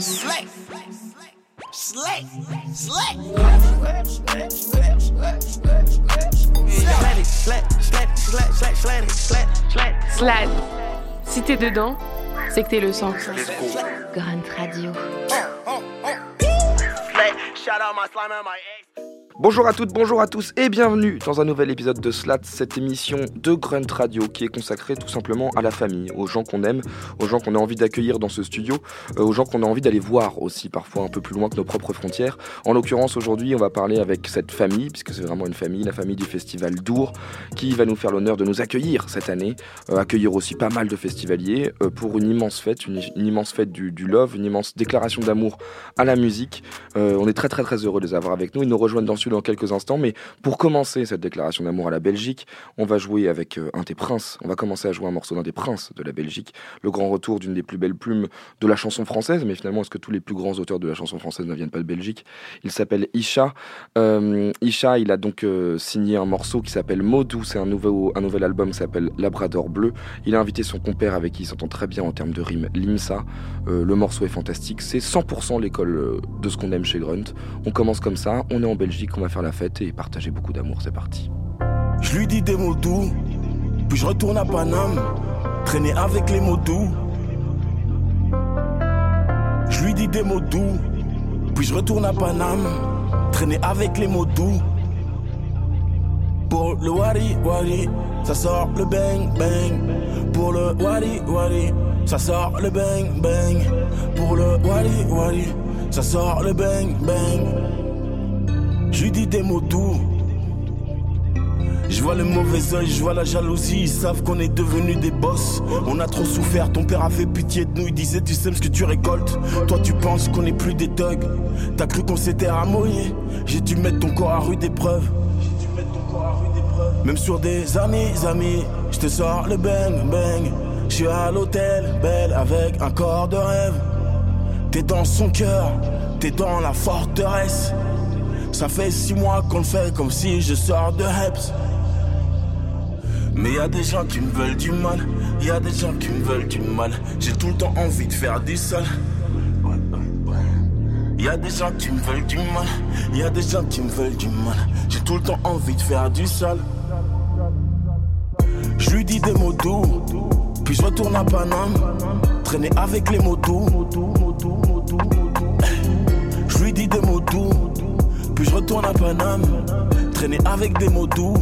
Slick. Slick. Slick. Slad. Si t'es dedans, c'est que t'es le sang. Grunt Radio. Shout out my slime and my ex. Bonjour à toutes, bonjour à tous et bienvenue dans un nouvel épisode de Slat, cette émission de Grunt Radio qui est consacrée tout simplement à la famille, aux gens qu'on aime, aux gens qu'on a envie d'accueillir dans ce studio, euh, aux gens qu'on a envie d'aller voir aussi parfois un peu plus loin que nos propres frontières. En l'occurrence aujourd'hui on va parler avec cette famille, puisque c'est vraiment une famille, la famille du festival Dour, qui va nous faire l'honneur de nous accueillir cette année, euh, accueillir aussi pas mal de festivaliers euh, pour une immense fête, une, immense fête du, du love, une immense déclaration d'amour à la musique. On est très très très heureux de les avoir avec nous, ils nous rejoignent dans dans quelques instants, mais pour commencer cette déclaration d'amour à la Belgique, on va jouer avec euh, un des princes, on va commencer à jouer un morceau d'un des princes de la Belgique, le grand retour d'une des plus belles plumes de la chanson française, mais finalement est-ce que tous les plus grands auteurs de la chanson française ne viennent pas de Belgique? Il s'appelle Isha. Euh, Isha, il a donc euh, signé un morceau qui s'appelle Modou, c'est un, nouveau, un nouvel album qui s'appelle Labrador Bleu. Il a invité son compère avec qui il s'entend très bien en termes de rime, Limsa. Le morceau est fantastique, c'est 100% l'école de ce qu'on aime chez Grunt. On commence comme ça, on est en Belgique, on va faire la fête et partager beaucoup d'amour, c'est parti. Je lui dis des mots doux, puis je retourne à Paname, traîner avec les mots doux. Je lui dis des mots doux, puis je retourne à Paname, traîner avec les mots doux. Pour le wari wari, ça sort le bang bang. Pour le wari wari, ça sort le bang bang. Pour le wari wari, ça sort le bang bang. Je lui dis des mots doux. Je vois le mauvais oeil, je vois la jalousie, ils savent qu'on est devenus des boss. On a trop souffert, ton père a fait pitié de nous, il disait tu sèmes ce que tu récoltes. Toi tu penses qu'on est plus des thugs. T'as cru qu'on s'était ramoyé, j'ai dû mettre ton corps à rude épreuve. Même sur des amis, amis, je te sors le bang bang. Je suis à l'hôtel, belle avec un corps de rêve. T'es dans son cœur, t'es dans la forteresse. Ça fait six mois qu'on le fait comme si je sors de Heps. Mais y a des gens qui me veulent du mal, y a des gens qui me veulent du mal. J'ai tout le temps envie de faire du sale. Y a des gens qui me veulent du mal, y a des gens qui me veulent du mal. J'ai tout le temps envie de faire du sale. Je lui dis des mots doux, puis je retourne à Paname, traîner avec les mots puis je retourne à Paname, traîner avec des mots doux.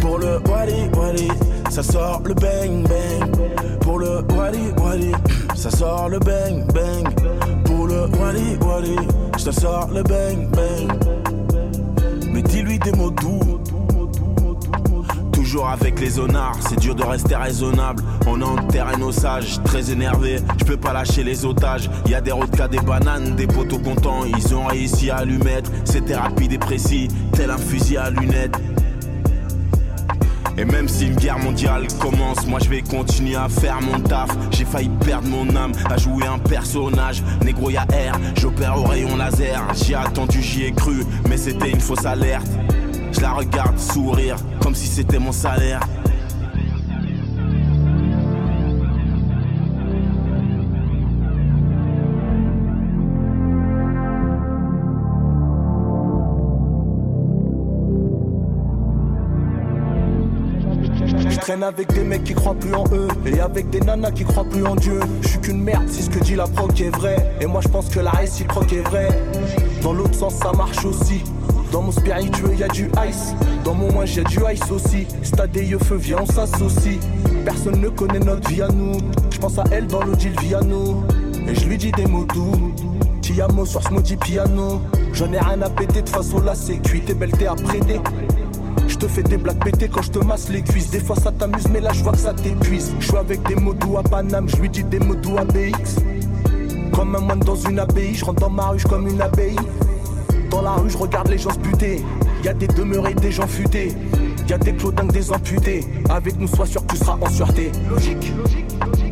Pour le wali wali, ça sort le bang bang. Pour le wali wali, ça sort le bang bang. Pour le wali wali, ça sort le bang bang. Mais dis-lui des mots doux. Avec les honnards, c'est dur de rester raisonnable. On enterre nos sages, très énervé. Je peux pas lâcher les otages. Y a des rodkas, des bananes, des poteaux contents. Ils ont réussi à lui mettre. C'était rapide et précis, tel un fusil à lunettes. Et même si une guerre mondiale commence, moi je vais continuer à faire mon taf. J'ai failli perdre mon âme à jouer un personnage. Négro y'a air, j'opère au rayon laser. J'y ai attendu, j'y ai cru, mais c'était une fausse alerte. Je la regarde sourire, comme si c'était mon salaire. Je traîne avec des mecs qui croient plus en eux Et avec des nanas qui croient plus en Dieu. Je suis qu'une merde, c'est ce que dit la proc est vrai. Et moi je pense que la réciproque est vraie Dans l'autre sens ça marche aussi Dans mon spiritueux y a du ice. Dans mon moins j'ai du ice aussi. Stade et feu viens on s'associe. Personne ne connaît notre vie à nous. Je pense à elle dans deal via Et je lui dis des mots doux. Ti amo sur ce maudit piano. J'en ai rien à péter de façon là c'est cuit. T'es belle t'es à prêter. Je te fais des blagues pétées quand je te masse les cuisses. Des fois ça t'amuse, mais là je vois que ça t'épuise. Je suis avec des mots doux à Paname, je lui dis des mots doux à BX. Comme un moine dans une abbaye, je rentre dans ma ruche comme une abeille. Dans la rue, je regarde les gens se buter. Y a des demeurés, des gens futés. Y a des clodingues, des amputés. Avec nous, sois sûr que tu seras en sûreté. Logique, logique, logique,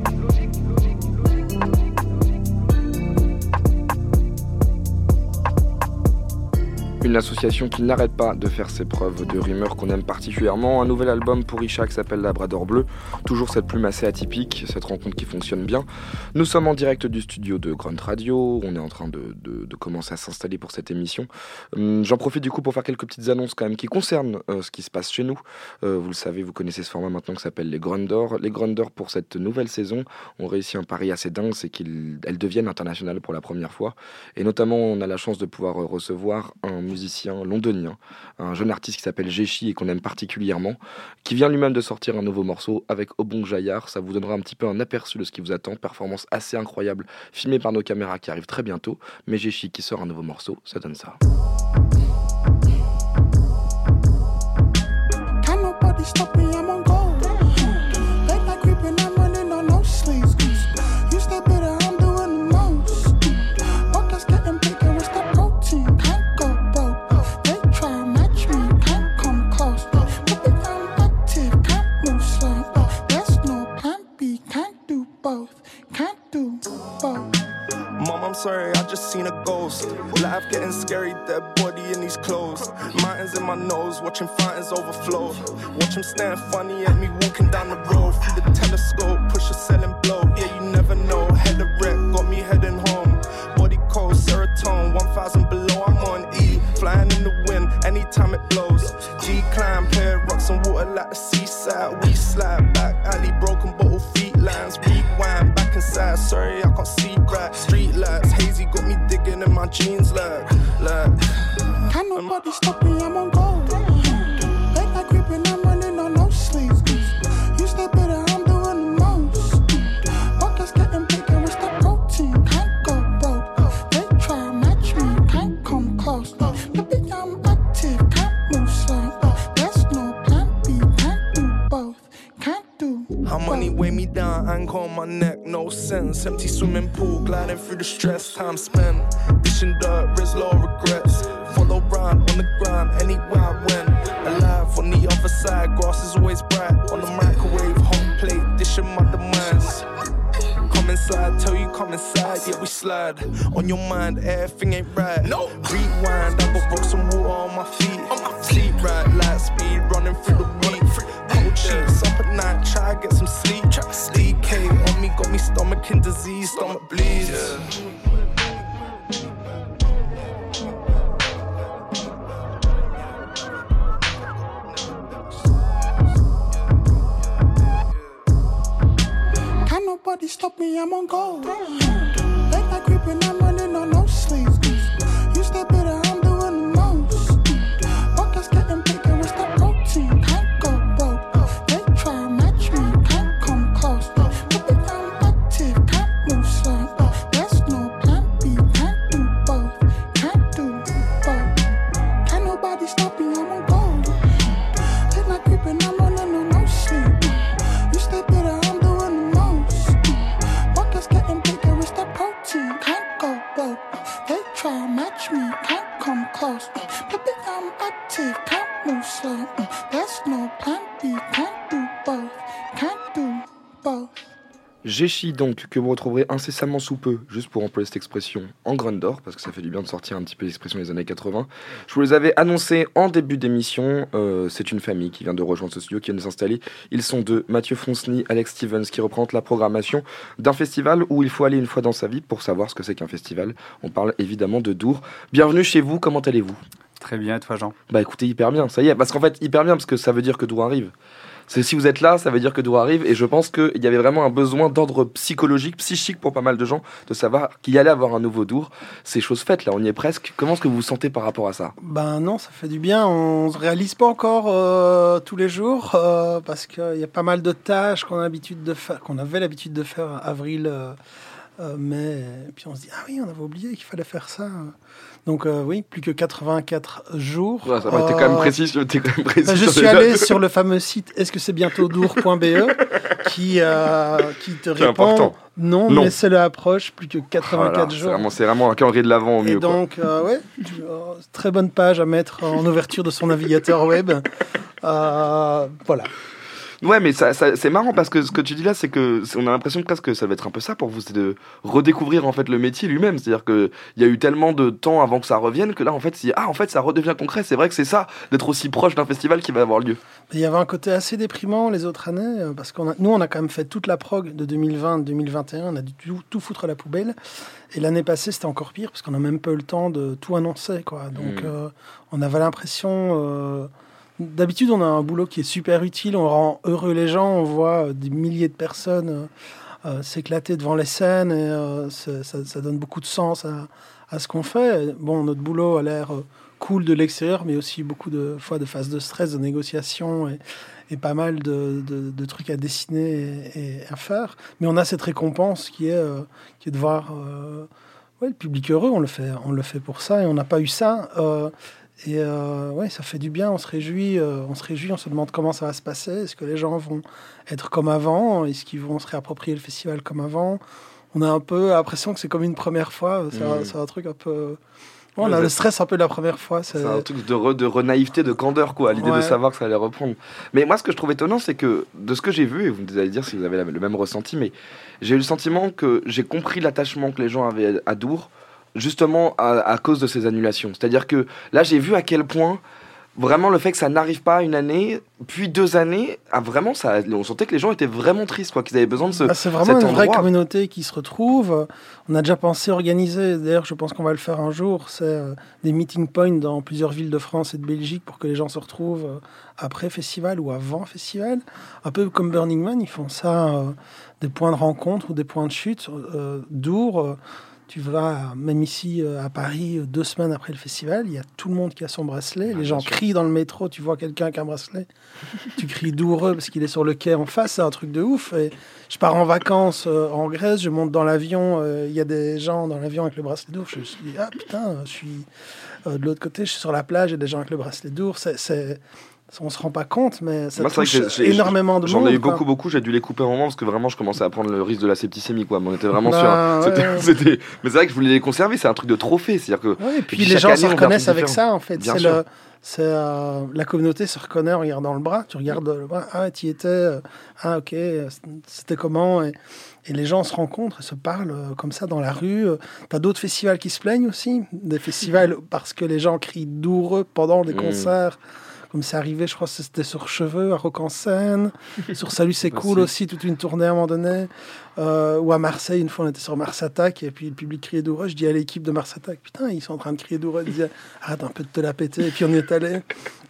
Une association qui n'arrête pas de faire ses preuves de rumeurs qu'on aime particulièrement. Un nouvel album pour Isha qui s'appelle Labrador Bleu. Toujours cette plume assez atypique, cette rencontre qui fonctionne bien. Nous sommes en direct du studio de Grunt Radio. On est en train de, commencer à s'installer pour cette émission. Hum, J'en profite du coup pour faire quelques petites annonces quand même qui concernent euh, ce qui se passe chez nous. Euh, vous le savez, vous connaissez ce format maintenant qui s'appelle les Grundor. Les Grundor pour cette nouvelle saison ont réussi un pari assez dingue, c'est qu'elles deviennent internationales pour la première fois. Et notamment, on a la chance de pouvoir recevoir un musicien londonien, un jeune artiste qui s'appelle Jeshi et qu'on aime particulièrement, qui vient lui-même de sortir un nouveau morceau avec Obong Jayar. Ça vous donnera un petit peu un aperçu de ce qui vous attend. Performance assez incroyable, filmée par nos caméras qui arrive très bientôt. Mais Jeshi qui sort un nouveau morceau, ça donne ça. Sorry, I just seen a ghost. Life getting scary, dead body in these clothes. Mountains in my nose, watching fountains overflow. Watch him staring funny at me walking down the road. Through the telescope, push a selling blow. Yeah, you never know. Head of wreck, got me heading home. Body cold, serotonin, 1000 below. I'm on E, flying in the wind, anytime it blows. Decline, pair rocks and water like the seaside. We slide back, alley, broken jeans like, like. Can't nobody stop me, I'm on go. Late night creeping, I'm running on no sleep. You stay better, I'm doing the most. Pockets getting bigger, it's the protein. Can't go broke. They try match me, can't come close. Baby, I'm active, can't move slow. There's no plan B, can't do both. Can't do How money weigh me down, anchor on my neck, no sense. Empty swimming pool, gliding through the stress, time spent. Dishing dirt, risk low regrets. Follow round on the ground, anywhere I went. Alive on the other side, grass is always bright. On the microwave, hot plate, dishing my demands. Come inside, tell you come inside, yeah we slide. On your mind, everything ain't right. No. Rewind, I got rocks and water on my feet. Sleep right, light speed, running through the week. Cold sheets, up at night, try to get some sleep. Stop me, go broke. They try match me, can't come close. Baby, I'm active, can't move slow. There's no plan B, can't do both. Jeshi donc, que vous retrouverez incessamment sous peu, juste pour employer cette expression, en Grundor, parce que ça fait du bien de sortir un petit peu l'expression des années 80. Je vous les avais annoncés en début d'émission, euh, c'est une famille qui vient de rejoindre ce studio, qui vient de s'installer. Ils sont deux, Mathieu Fonsny, Alex Stevens, qui représentent la programmation d'un festival où il faut aller une fois dans sa vie pour savoir ce que c'est qu'un festival. On parle évidemment de Dour. Bienvenue chez vous, comment allez-vous? Très bien, et toi Jean? Bah écoutez, hyper bien, ça y est, parce qu'en fait, hyper bien, parce que ça veut dire que Dour arrive. Si vous êtes là, ça veut dire que Dour arrive, et je pense qu'il y avait vraiment un besoin d'ordre psychologique, psychique pour pas mal de gens, de savoir qu'il y allait avoir un nouveau Dour. C'est chose faite, là, on y est presque. Comment est-ce que vous vous sentez par rapport à ça? Ben non, ça fait du bien. On se réalise pas encore euh, tous les jours euh, parce qu'il y a pas mal de tâches qu'on a l'habitude de faire, qu'on avait l'habitude de faire avril, euh, euh, mai. Et puis on se dit ah oui, on avait oublié qu'il fallait faire ça. Donc euh, oui, plus que 84 jours. Ouais, ça va, t'es quand même Euh, précis, quand même précis je suis allé sur le fameux site est-ce que c'est bientôt dour.be qui, euh, qui te répond important. non, Non. mais c'est l'approche, plus que 84 Voilà, c'est jours. c'est vraiment un calendrier de l'avant au mieux. donc, euh, ouais, euh, très bonne page à mettre en ouverture de son navigateur web. Euh, voilà. Ouais, mais ça, ça- c'est marrant parce que ce que tu dis là, c'est que on a l'impression presque que ça va être un peu ça pour vous, c'est de redécouvrir en fait le métier lui-même. C'est-à-dire que il y a eu tellement de temps avant que ça revienne que là, en fait, si ah en fait ça redevient concret. C'est vrai que c'est ça d'être aussi proche d'un festival qui va avoir lieu. Il y avait un côté assez déprimant les autres années, euh, parce qu'on a, nous, on a quand même fait toute la prog de 2020-2021, on a dû tout, tout foutre à la poubelle. Et l'année passée, c'était encore pire, parce qu'on n'a même pas eu le temps de tout annoncer. Quoi. Donc, Mm. euh, on avait l'impression. euh, D'habitude, on a un boulot qui est super utile, on rend heureux les gens, on voit euh, des milliers de personnes euh, euh, s'éclater devant les scènes, et ça, donne beaucoup de sens à, ce qu'on fait. Bon, notre boulot a l'air cool de l'extérieur, mais aussi beaucoup de fois de phases de stress, de négociation et, pas mal de, trucs à dessiner et, à faire. Mais on a cette récompense qui est, de voir le public heureux. On le fait, on le fait pour ça et on n'a pas eu ça. Euh, et euh, ouais, ça fait du bien. On se réjouit. euh, on se réjouit. On se demande comment ça va se passer. Est-ce que les gens vont être comme avant Est-ce qu'ils vont se réapproprier le festival comme avant? On a un peu l'impression que c'est comme une première fois. C'est un- Mhm. c'est un truc un peu. on a le stress un peu de la première fois. C'est un truc de, re- de renaïveté, de candeur, quoi, l'idée de savoir que ça allait reprendre. Mais moi, ce que je trouve étonnant, c'est que de ce que j'ai vu, et vous allez dire si vous avez la- le même ressenti, mais j'ai eu le sentiment que j'ai compris l'attachement que les gens avaient à Dour, justement à, à cause de ces annulations. C'est-à-dire que là, j'ai vu à quel point. Vraiment, le fait que ça n'arrive pas une année, puis deux années, ah, vraiment, ça, on sentait que les gens étaient vraiment tristes, quoi, qu'ils avaient besoin de ce. Ah, c'est vraiment une vraie communauté qui se retrouve. On a déjà pensé organiser, d'ailleurs je pense qu'on va le faire un jour, c'est euh, des meeting points dans plusieurs villes de France et de Belgique pour que les gens se retrouvent euh, après festival ou avant festival. Un peu comme Burning Man, ils font ça, euh, des points de rencontre ou des points de chute. Dour, euh, tu vas, même ici euh, à Paris, euh, deux semaines après le festival, il y a tout le monde qui a son bracelet. Ah, les gens crient dans le métro, tu vois quelqu'un qui a un bracelet, tu cries doureux parce qu'il est sur le quai en face, c'est un truc de ouf. Et je pars en vacances euh, en Grèce, je monte dans l'avion, euh, il y a des gens dans l'avion avec le bracelet d'ours. Je me suis dit, ah putain, je suis euh, de l'autre côté, je suis sur la plage, il y a des gens avec le bracelet d'ours. C'est- on se rend pas compte, mais ça Moi, c'est vrai que touche énormément de. J'en ai eu quoi. beaucoup, beaucoup. J'ai dû les couper un moment parce que vraiment, je commençais à prendre le risque de la septicémie, quoi. Mais on était vraiment Bah, sur. un- ouais. c'était- c'était- Mais c'est vrai que je voulais les conserver. C'est un truc de trophée. C'est-à-dire que. Ouais, et puis, puis les gens année, se reconnaissent avec différent. ça, en fait. C'est sûr. le, c'est euh, la communauté se reconnaît en regardant le bras. Tu regardes le bras, ah, tu y étais, euh, ah, ok, c'était comment? Et, et les gens se rencontrent et se parlent euh, comme ça dans la rue. Tu as d'autres festivals qui se plaignent aussi, des festivals parce que les gens crient douloureux pendant les Mm. concerts. Comme c'est arrivé, je crois que c'était sur Cheveux, à Rock en Seine. sur Salut, c'est cool aussi, toute une tournée à un moment donné. Euh, ou à Marseille, une fois, on était sur Mars Attack et puis le public criait douloureux. Je dis à l'équipe de Mars Attack, putain, ils sont en train de crier douloureux. Ils disaient, arrête un peu de te la péter. Et puis on y est allé.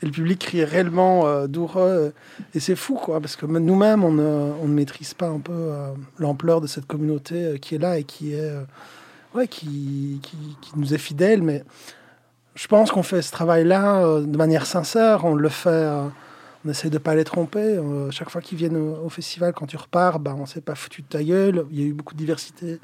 Et le public criait réellement euh, douloureux. Et c'est fou, quoi, parce que nous-mêmes, on ne, on ne maîtrise pas un peu euh, l'ampleur de cette communauté euh, qui est là et qui est. ouais, qui, qui, qui nous est fidèle. Mais je pense qu'on fait ce travail-là euh, de manière sincère. On le fait. euh, on essaie de pas les tromper. Euh, chaque fois qu'ils viennent au, festival, quand tu repars, ben, on s'est pas foutu de ta gueule. Il y a eu beaucoup de diversité.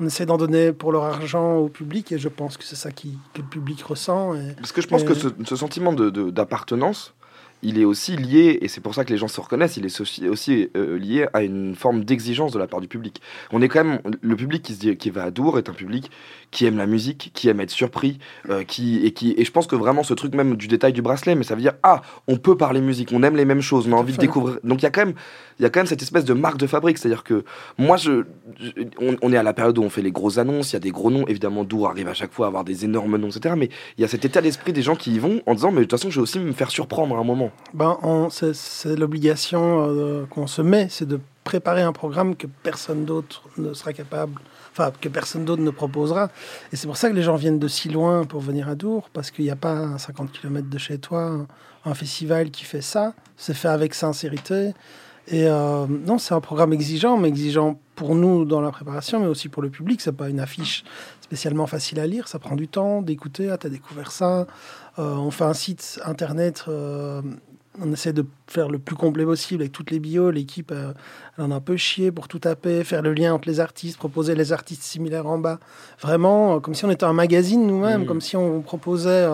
On essaie d'en donner pour leur argent au public et je pense que c'est ça qui, que le public ressent. Et, Parce que je pense que ce, ce sentiment de- de- d'appartenance, il est aussi lié, et c'est pour ça que les gens se reconnaissent, il est aussi, euh, lié à une forme d'exigence de la part du public. On est quand même, le public qui, se dit, qui va à Dour est un public qui aime la musique, qui aime être surpris, euh, qui, et, qui, et je pense que vraiment ce truc même du détail du bracelet, mais ça veut dire, ah, on peut parler musique, on aime les mêmes choses, on a envie de découvrir. Donc il y a quand même, y a quand même cette espèce de marque de fabrique, c'est-à-dire que moi, je, je- on, on est à la période où on fait les grosses annonces, il y a des gros noms, évidemment, Dour arrive à chaque fois à avoir des énormes noms, etc. Mais il y a cet état d'esprit des gens qui y vont en disant, mais de toute façon, je vais aussi me faire surprendre à un moment. Ben, c'est, l'obligation euh, qu'on se met, c'est de préparer un programme que personne d'autre ne sera capable, enfin que personne d'autre ne proposera. Et c'est pour ça que les gens viennent de si loin pour venir à Dour, parce qu'il n'y a pas à 50 km de chez toi un festival qui fait ça. C'est fait avec sincérité. Et euh, non, c'est un programme exigeant, mais exigeant pour nous dans la préparation, mais aussi pour le public. C'est pas une affiche spécialement facile à lire. Ça prend du temps d'écouter. Ah, t'as découvert ça. Euh, on fait un site internet. euh, on essaie de faire le plus complet possible avec toutes les bios. L'équipe, euh, elle en a un peu chié pour tout taper, faire le lien entre les artistes, proposer les artistes similaires en bas. Vraiment, comme si on était un magazine nous-mêmes, comme si on proposait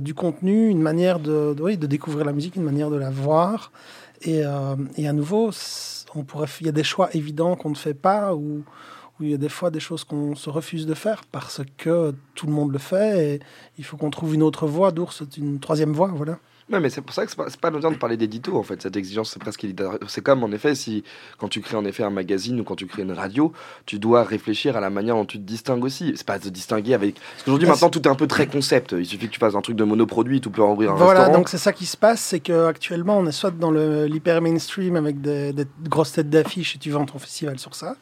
du contenu, une manière de, de, oui, de découvrir la musique, une manière de la voir. Et, et à nouveau, on pourrait, il y a des choix évidents qu'on ne fait pas ou où il y a des fois des choses qu'on se refuse de faire parce que tout le monde le fait et il faut qu'on trouve une autre voie. D'ours, c'est une troisième voie, voilà. Ouais, mais c'est pour ça que c'est pas, pas de parler d'édito en fait. Cette exigence, c'est presque C'est comme en effet si quand tu crées en effet un magazine ou quand tu crées une radio, tu dois réfléchir à la manière dont tu te distingues aussi. C'est pas de distinguer avec. Parce qu'aujourd'hui maintenant tout est un peu très concept. Il suffit que tu fasses un truc de monoproduit, tu peux ouvrir un Voilà, restaurant. donc c'est ça qui se passe, c'est qu'actuellement on est soit dans le- l'hyper mainstream avec des, des grosses têtes d'affiches et tu vends ton festival sur ça,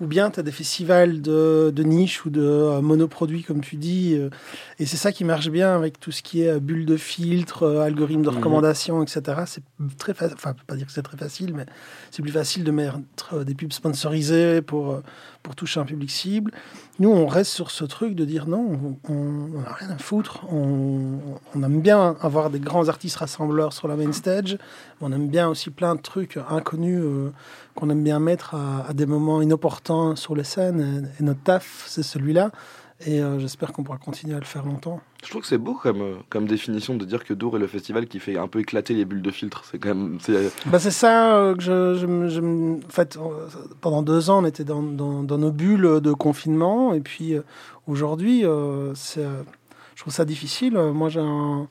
ou bien tu as des festivals de, de niche ou de euh, monoproduits comme tu dis, euh, et c'est ça qui marche bien avec tout ce qui est euh, bulle de filtre, euh, algorithme de Mhm. recommandation, etc. C'est très facile, enfin, pas dire que c'est très facile, mais c'est plus facile de mettre euh, des pubs sponsorisées pour, pour toucher un public cible. Nous, on reste sur ce truc de dire non, on n'a rien à foutre. On, aime bien avoir des grands artistes rassembleurs sur la main stage. On aime bien aussi plein de trucs inconnus euh, qu'on aime bien mettre à, des moments inopportuns sur les scènes. Et, et notre taf, c'est celui-là. Et euh, j'espère qu'on pourra continuer à le faire longtemps. Je trouve que c'est beau comme, euh, comme définition de dire que Dour est le festival qui fait un peu éclater les bulles de filtre. C'est quand même. c'est- Bah, c'est ça euh, que je, je, En fait, euh, pendant deux ans, on était dans, dans, nos bulles de confinement. Et puis euh, aujourd'hui, euh, euh, je trouve ça difficile. Euh, Moi, j'ai un,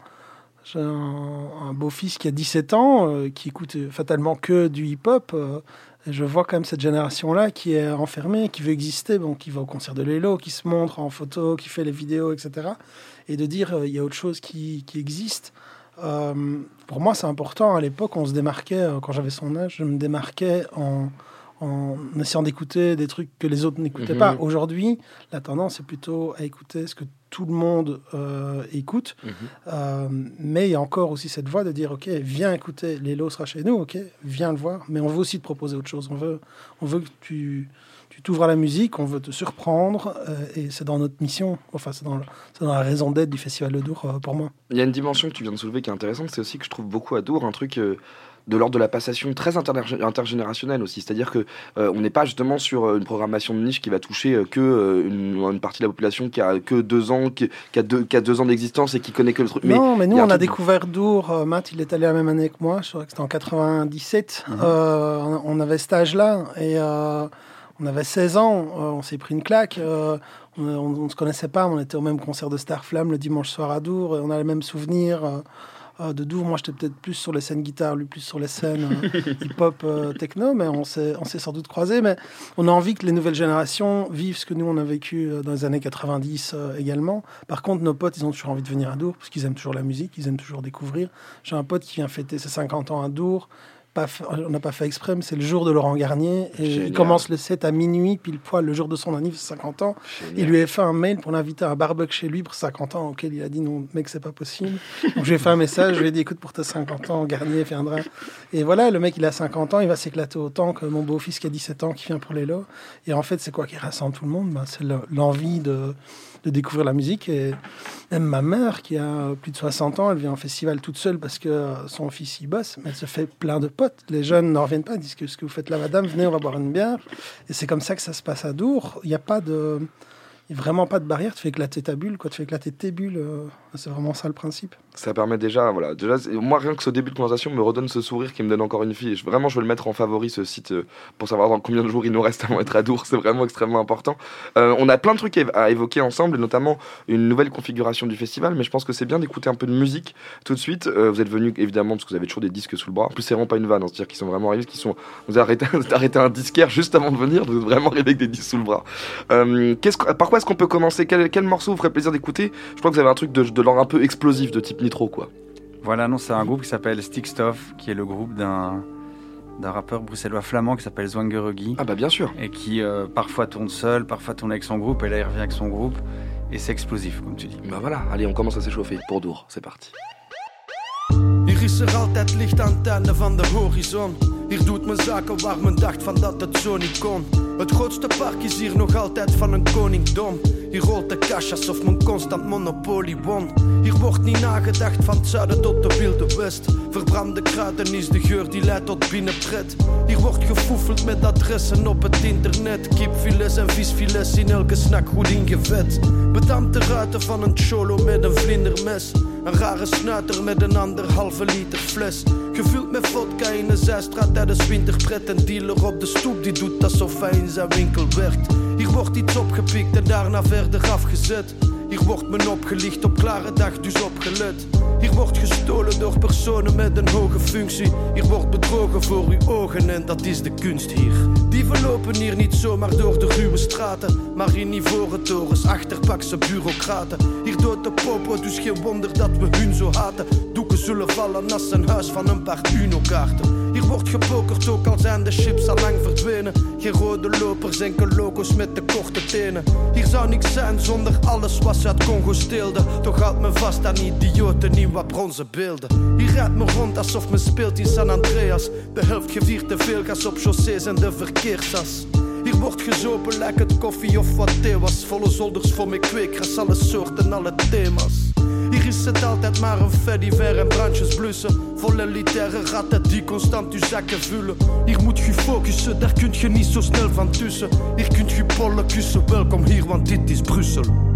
un, beau-fils qui a 17 ans, euh, qui écoute euh, fatalement que du hip-hop. euh, et je vois quand même cette génération-là qui est enfermée, qui veut exister, bon, qui va au concert de Lélo, qui se montre en photo, qui fait les vidéos, etc. Et de dire, euh, il y a autre chose qui, qui existe. Euh, pour moi, c'est important. À l'époque, on se démarquait, euh, quand j'avais son âge, je me démarquais en, en essayant d'écouter des trucs que les autres n'écoutaient Mhm. pas. Aujourd'hui, la tendance est plutôt à écouter ce que tout le monde euh, écoute. Mhm. Euh, mais il y a encore aussi cette voie de dire, OK, viens écouter, Lélo sera chez nous, OK, viens le voir. Mais on veut aussi te proposer autre chose. On veut, on veut que tu tu t'ouvres à la musique, on veut te surprendre, euh, et c'est dans notre mission, enfin c'est dans, la raison d'être du Festival de Dour euh, pour moi. Il y a une dimension que tu viens de soulever qui est intéressante, c'est aussi que je trouve beaucoup à Dour un truc euh, de l'ordre de la passation très intergé- intergénérationnelle aussi. C'est-à-dire que euh, on n'est pas justement sur une programmation de niche qui va toucher euh, que euh, une, une partie de la population qui a que deux ans, qui, qui a deux, qui a deux ans d'existence et qui connaît que le truc. non, mais nous, a on a découvert Dour. Matt, il est allé la même année que moi. Je crois que c'était en 97. Mhm. On- avait cet âge-là. Et on avait 16 ans. euh, on s'est pris une claque. euh, on ne se connaissait pas. On était au même concert de Starflame le dimanche soir à Dour. Et on a les mêmes souvenirs. euh, de Dour, moi j'étais peut-être plus sur les scènes guitare, lui plus sur les scènes euh, hip-hop, euh, techno, mais on s'est, on s'est sans doute croisés. Mais on a envie que les nouvelles générations vivent ce que nous on a vécu dans les années 90 euh, également. Par contre, nos potes, ils ont toujours envie de venir à Dour parce qu'ils aiment toujours la musique, ils aiment toujours découvrir. J'ai un pote qui vient fêter ses 50 ans à Dour. Pas on n'a pas fait exprès, mais c'est le jour de Laurent Garnier. Et Génial. il commence le set à minuit, pile poil, le jour de son anniversaire, 50 ans. Il lui a fait un mail pour l'inviter à un barbecue chez lui pour 50 ans, auquel il a dit non, mec, c'est pas possible. Donc je lui ai fait un message, je lui ai dit écoute, pour tes 50 ans, Garnier viendra. Et voilà, le mec, il a 50 ans, il va s'éclater autant que mon beau-fils qui a 17 ans qui vient pour les lots. Et en fait, c'est quoi qui rassemble tout le monde? Ben, C'est le- l'envie de, de découvrir la musique. Et même ma mère, qui a plus de 60 ans, elle vient en festival toute seule parce que son fils y bosse, mais elle se fait plein de potes. Les jeunes n'en reviennent pas, disent que ce que vous faites là, madame, venez, on va boire une bière. Et c'est comme ça que ça se passe à Dour. Il n'y a pas de. N'y a vraiment pas de barrière, tu fais éclater ta bulle, quoi. tu fais éclater tes bulles, euh, c'est vraiment ça le principe. Ça permet déjà, voilà, déjà, moi rien que ce début de conversation me redonne ce sourire qui me donne encore une fille. Vraiment, je veux le mettre en favori ce site euh, pour savoir dans combien de jours il nous reste avant d'être à Dour. C'est vraiment extrêmement important. Euh, on a plein de trucs à év- à évoquer ensemble, notamment une nouvelle configuration du festival. Mais je pense que c'est bien d'écouter un peu de musique tout de suite. Euh, vous êtes venus évidemment parce que vous avez toujours des disques sous le bras. En plus, c'est vraiment pas une vanne, hein, c'est-à-dire qu'ils sont vraiment arrivés, qu'ils sont. Vous avez arrêté, un disquaire juste avant de venir. Vous êtes vraiment arrivé avec des disques sous le bras. Par quoi est-ce qu'on peut commencer? Quel, quel morceau vous ferait plaisir d'écouter? Je crois que vous avez un truc de, de un peu explosif, de type Nitro, quoi. Voilà, non, c'est un groupe qui s'appelle Stickstuff, qui est le groupe d'un d'un rappeur bruxellois flamand qui s'appelle Zwangeruggy Ah bah bien sûr. et qui euh, parfois tourne seul, parfois tourne avec son groupe, et là il revient avec son groupe, et c'est explosif, comme tu dis. Bah voilà, allez, on commence à s'échauffer pour Dour, c'est parti. Is er altijd lichtantenne van de horizon. Hier doet men zaken waar men dacht van dat het zo niet kon. Het grootste park is hier nog altijd van een koningdom. Hier rolt de cash alsof men constant monopolie won. Hier wordt niet nagedacht van het zuiden tot de wilde west. Verbrande kruiden is de geur die leidt tot binnenpret. Hier wordt gefoefeld met adressen op het internet. Kipfilets en visfilets in elke snack goed ingevet. Bedampte ruiten van een cholo met een vlindermes. Een rare snuiter met een anderhalve Gevuld met vodka in een zijstraat tijdens winterpret. Een dealer op de stoep die doet alsof hij in zijn winkel werkt. Hier wordt iets opgepikt en daarna verder afgezet. Hier wordt men opgelicht op klare dag, dus opgelet. Hier wordt gestolen door personen met een hoge functie. Hier wordt bedrogen voor uw ogen en dat is de kunst hier. Dieven lopen hier niet zomaar door de ruwe straten, maar in ivoren torens, achterbakse bureaucraten. Hier de popo, dus geen wonder dat we hun zo haten. Doeken zullen vallen als een huis van een paar Uno-kaarten. Hier wordt gepokerd, ook al zijn de chips al lang verdwenen. Geen rode lopers, enkel logos met de korte tenen. Hier zou niks zijn zonder alles wat ze uit Congo steelde. Toch houdt me vast aan idioten in wat bronzen beelden. Hier rijdt me rond alsof men speelt in San Andreas. De helft geviert te veel gas op chaussées en de verkeersas. Wordt gezopen, lijkt het koffie of wat thee was. Volle zolders voor mijn kweekgras, alle soorten, alle thema's. Hier is het altijd maar een fediver en brandjes blussen. Vol elitaire ratten die constant uw zakken vullen. Hier moet je focussen, daar kunt je niet zo snel van tussen. Hier kunt je pollen kussen, welkom hier, want dit is Brussel.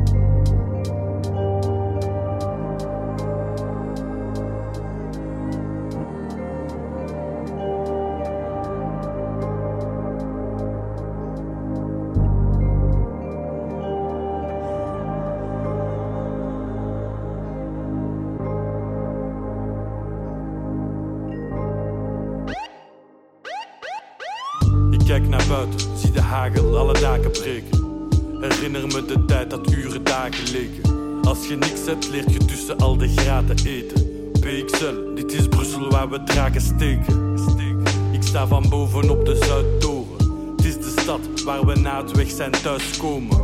We draken steken. Ik sta van boven op de Zuidtoren. Het is de stad waar we na het weg zijn thuiskomen.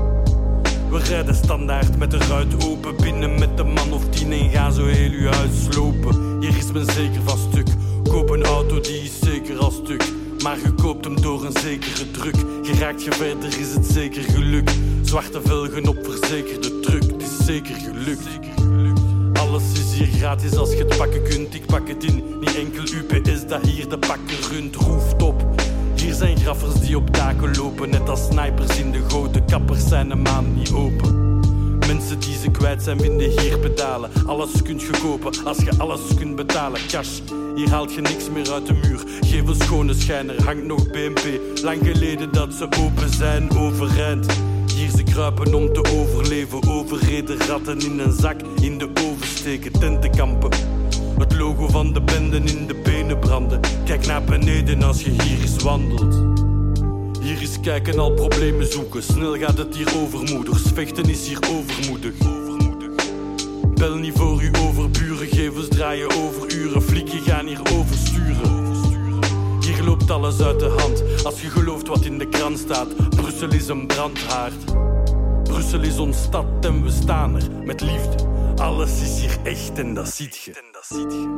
We rijden standaard met de ruit open. Binnen met de man of tien en gaan zo heel uw huis lopen. Hier is men zeker van stuk. Koop een auto die is zeker al stuk. Maar je koopt hem door een zekere druk. Geraakt je verder is het zeker geluk. Zwarte velgen op verzekerde truck. Het is zeker gelukt. Alles is hier gratis als je het pakken kunt. Ik pak het in. Niet enkel UPS dat hier de pakken runt. Roeft op. Hier zijn graffers die op daken lopen. Net als snipers in de goten. Kappers zijn een maand niet open. Mensen die ze kwijt zijn vinden hier pedalen. Alles kunt je kopen als je alles kunt betalen. Cash, hier haalt je niks meer uit de muur. Geef een schone schijner, hangt nog BNP. Lang geleden dat ze open zijn, overeind. Hier ze kruipen om te overleven. Overreden ratten in een zak, in de steken, tentenkampen. Het logo van de benden in de benen branden. Kijk naar beneden als je hier eens wandelt. Hier is kijken al problemen zoeken. Snel gaat het hier overmoedig. Vechten is hier overmoedig. Bel niet voor uw overburen. Gevens draaien over uren. Flikken gaan hier oversturen. Hier loopt alles uit de hand. Als je gelooft wat in de krant staat. Brussel is een brandhaard. Brussel is ons stad en we staan er met liefde. Alles is hier echt en dat ziet je.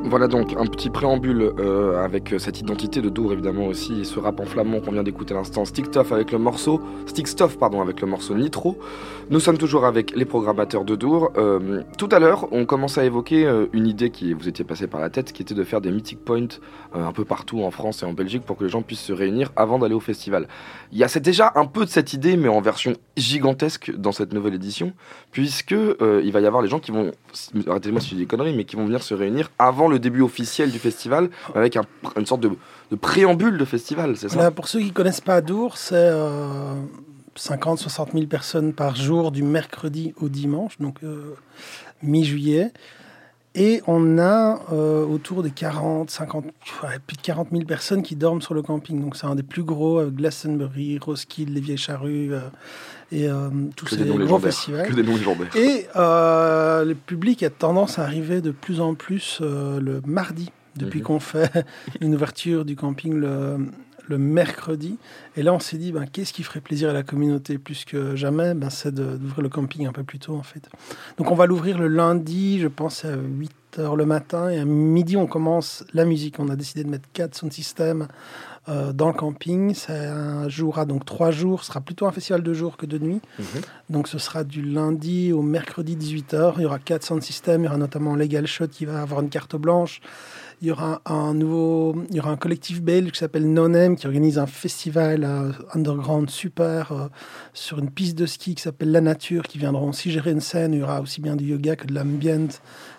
Voilà donc un petit préambule euh, avec cette identité de Dour évidemment aussi et ce rap en flamand qu'on vient d'écouter à l'instant Stickstuff avec le morceau Stickstuff pardon avec le morceau Nitro. Nous sommes toujours avec les programmateurs de Dour. Euh, tout à l'heure on commence à évoquer euh, une idée qui vous était passée par la tête qui était de faire des meeting points un peu partout en France et en Belgique pour que les gens puissent se réunir avant d'aller au festival. Il y a déjà un peu de cette idée mais en version gigantesque dans cette nouvelle édition puisque il va y avoir les gens qui vont arrêtez-moi si je dis des conneries mais qui vont venir se réunir avant le début officiel du festival avec un- une sorte de, préambule de festival, c'est pour ceux qui connaissent pas Dour, c'est euh, 50-60 000 personnes par jour du mercredi au dimanche, donc euh, mi-juillet. Et on a euh, autour des 40, 50, ouais, plus de 40 000 personnes qui dorment sur le camping. Donc c'est un des plus gros, avec Glastonbury, Roskilde, les Vieilles Charrues euh, et euh, tous Que ces légendaires. festivals. Que des noms légendaires. Et euh, le public a tendance à arriver de plus en plus euh, le mardi, depuis Mhm. qu'on fait une ouverture du camping le, le mercredi. Et là, on s'est dit, ben, qu'est-ce qui ferait plaisir à la communauté plus que jamais? Ben, C'est d'ouvrir le camping un peu plus tôt, en fait. Donc, on va l'ouvrir le lundi, je pense, à 8 heures le matin. Et à midi, on commence la musique. On a décidé de mettre 4 sound systems euh, dans le camping. Ça jouera donc trois jours. Ce sera plutôt un festival de jour que de nuit. Mhm. Donc ce sera du lundi au mercredi 18h. Il y aura quatre sound systems. Il y aura notamment Legal Shot qui va avoir une carte blanche. Il y aura un nouveau, il y aura un collectif belge qui s'appelle Nonem qui organise un festival euh, underground super euh, sur une piste de ski qui s'appelle La Nature qui viendront aussi gérer une scène. Il y aura aussi bien du yoga que de l'ambient,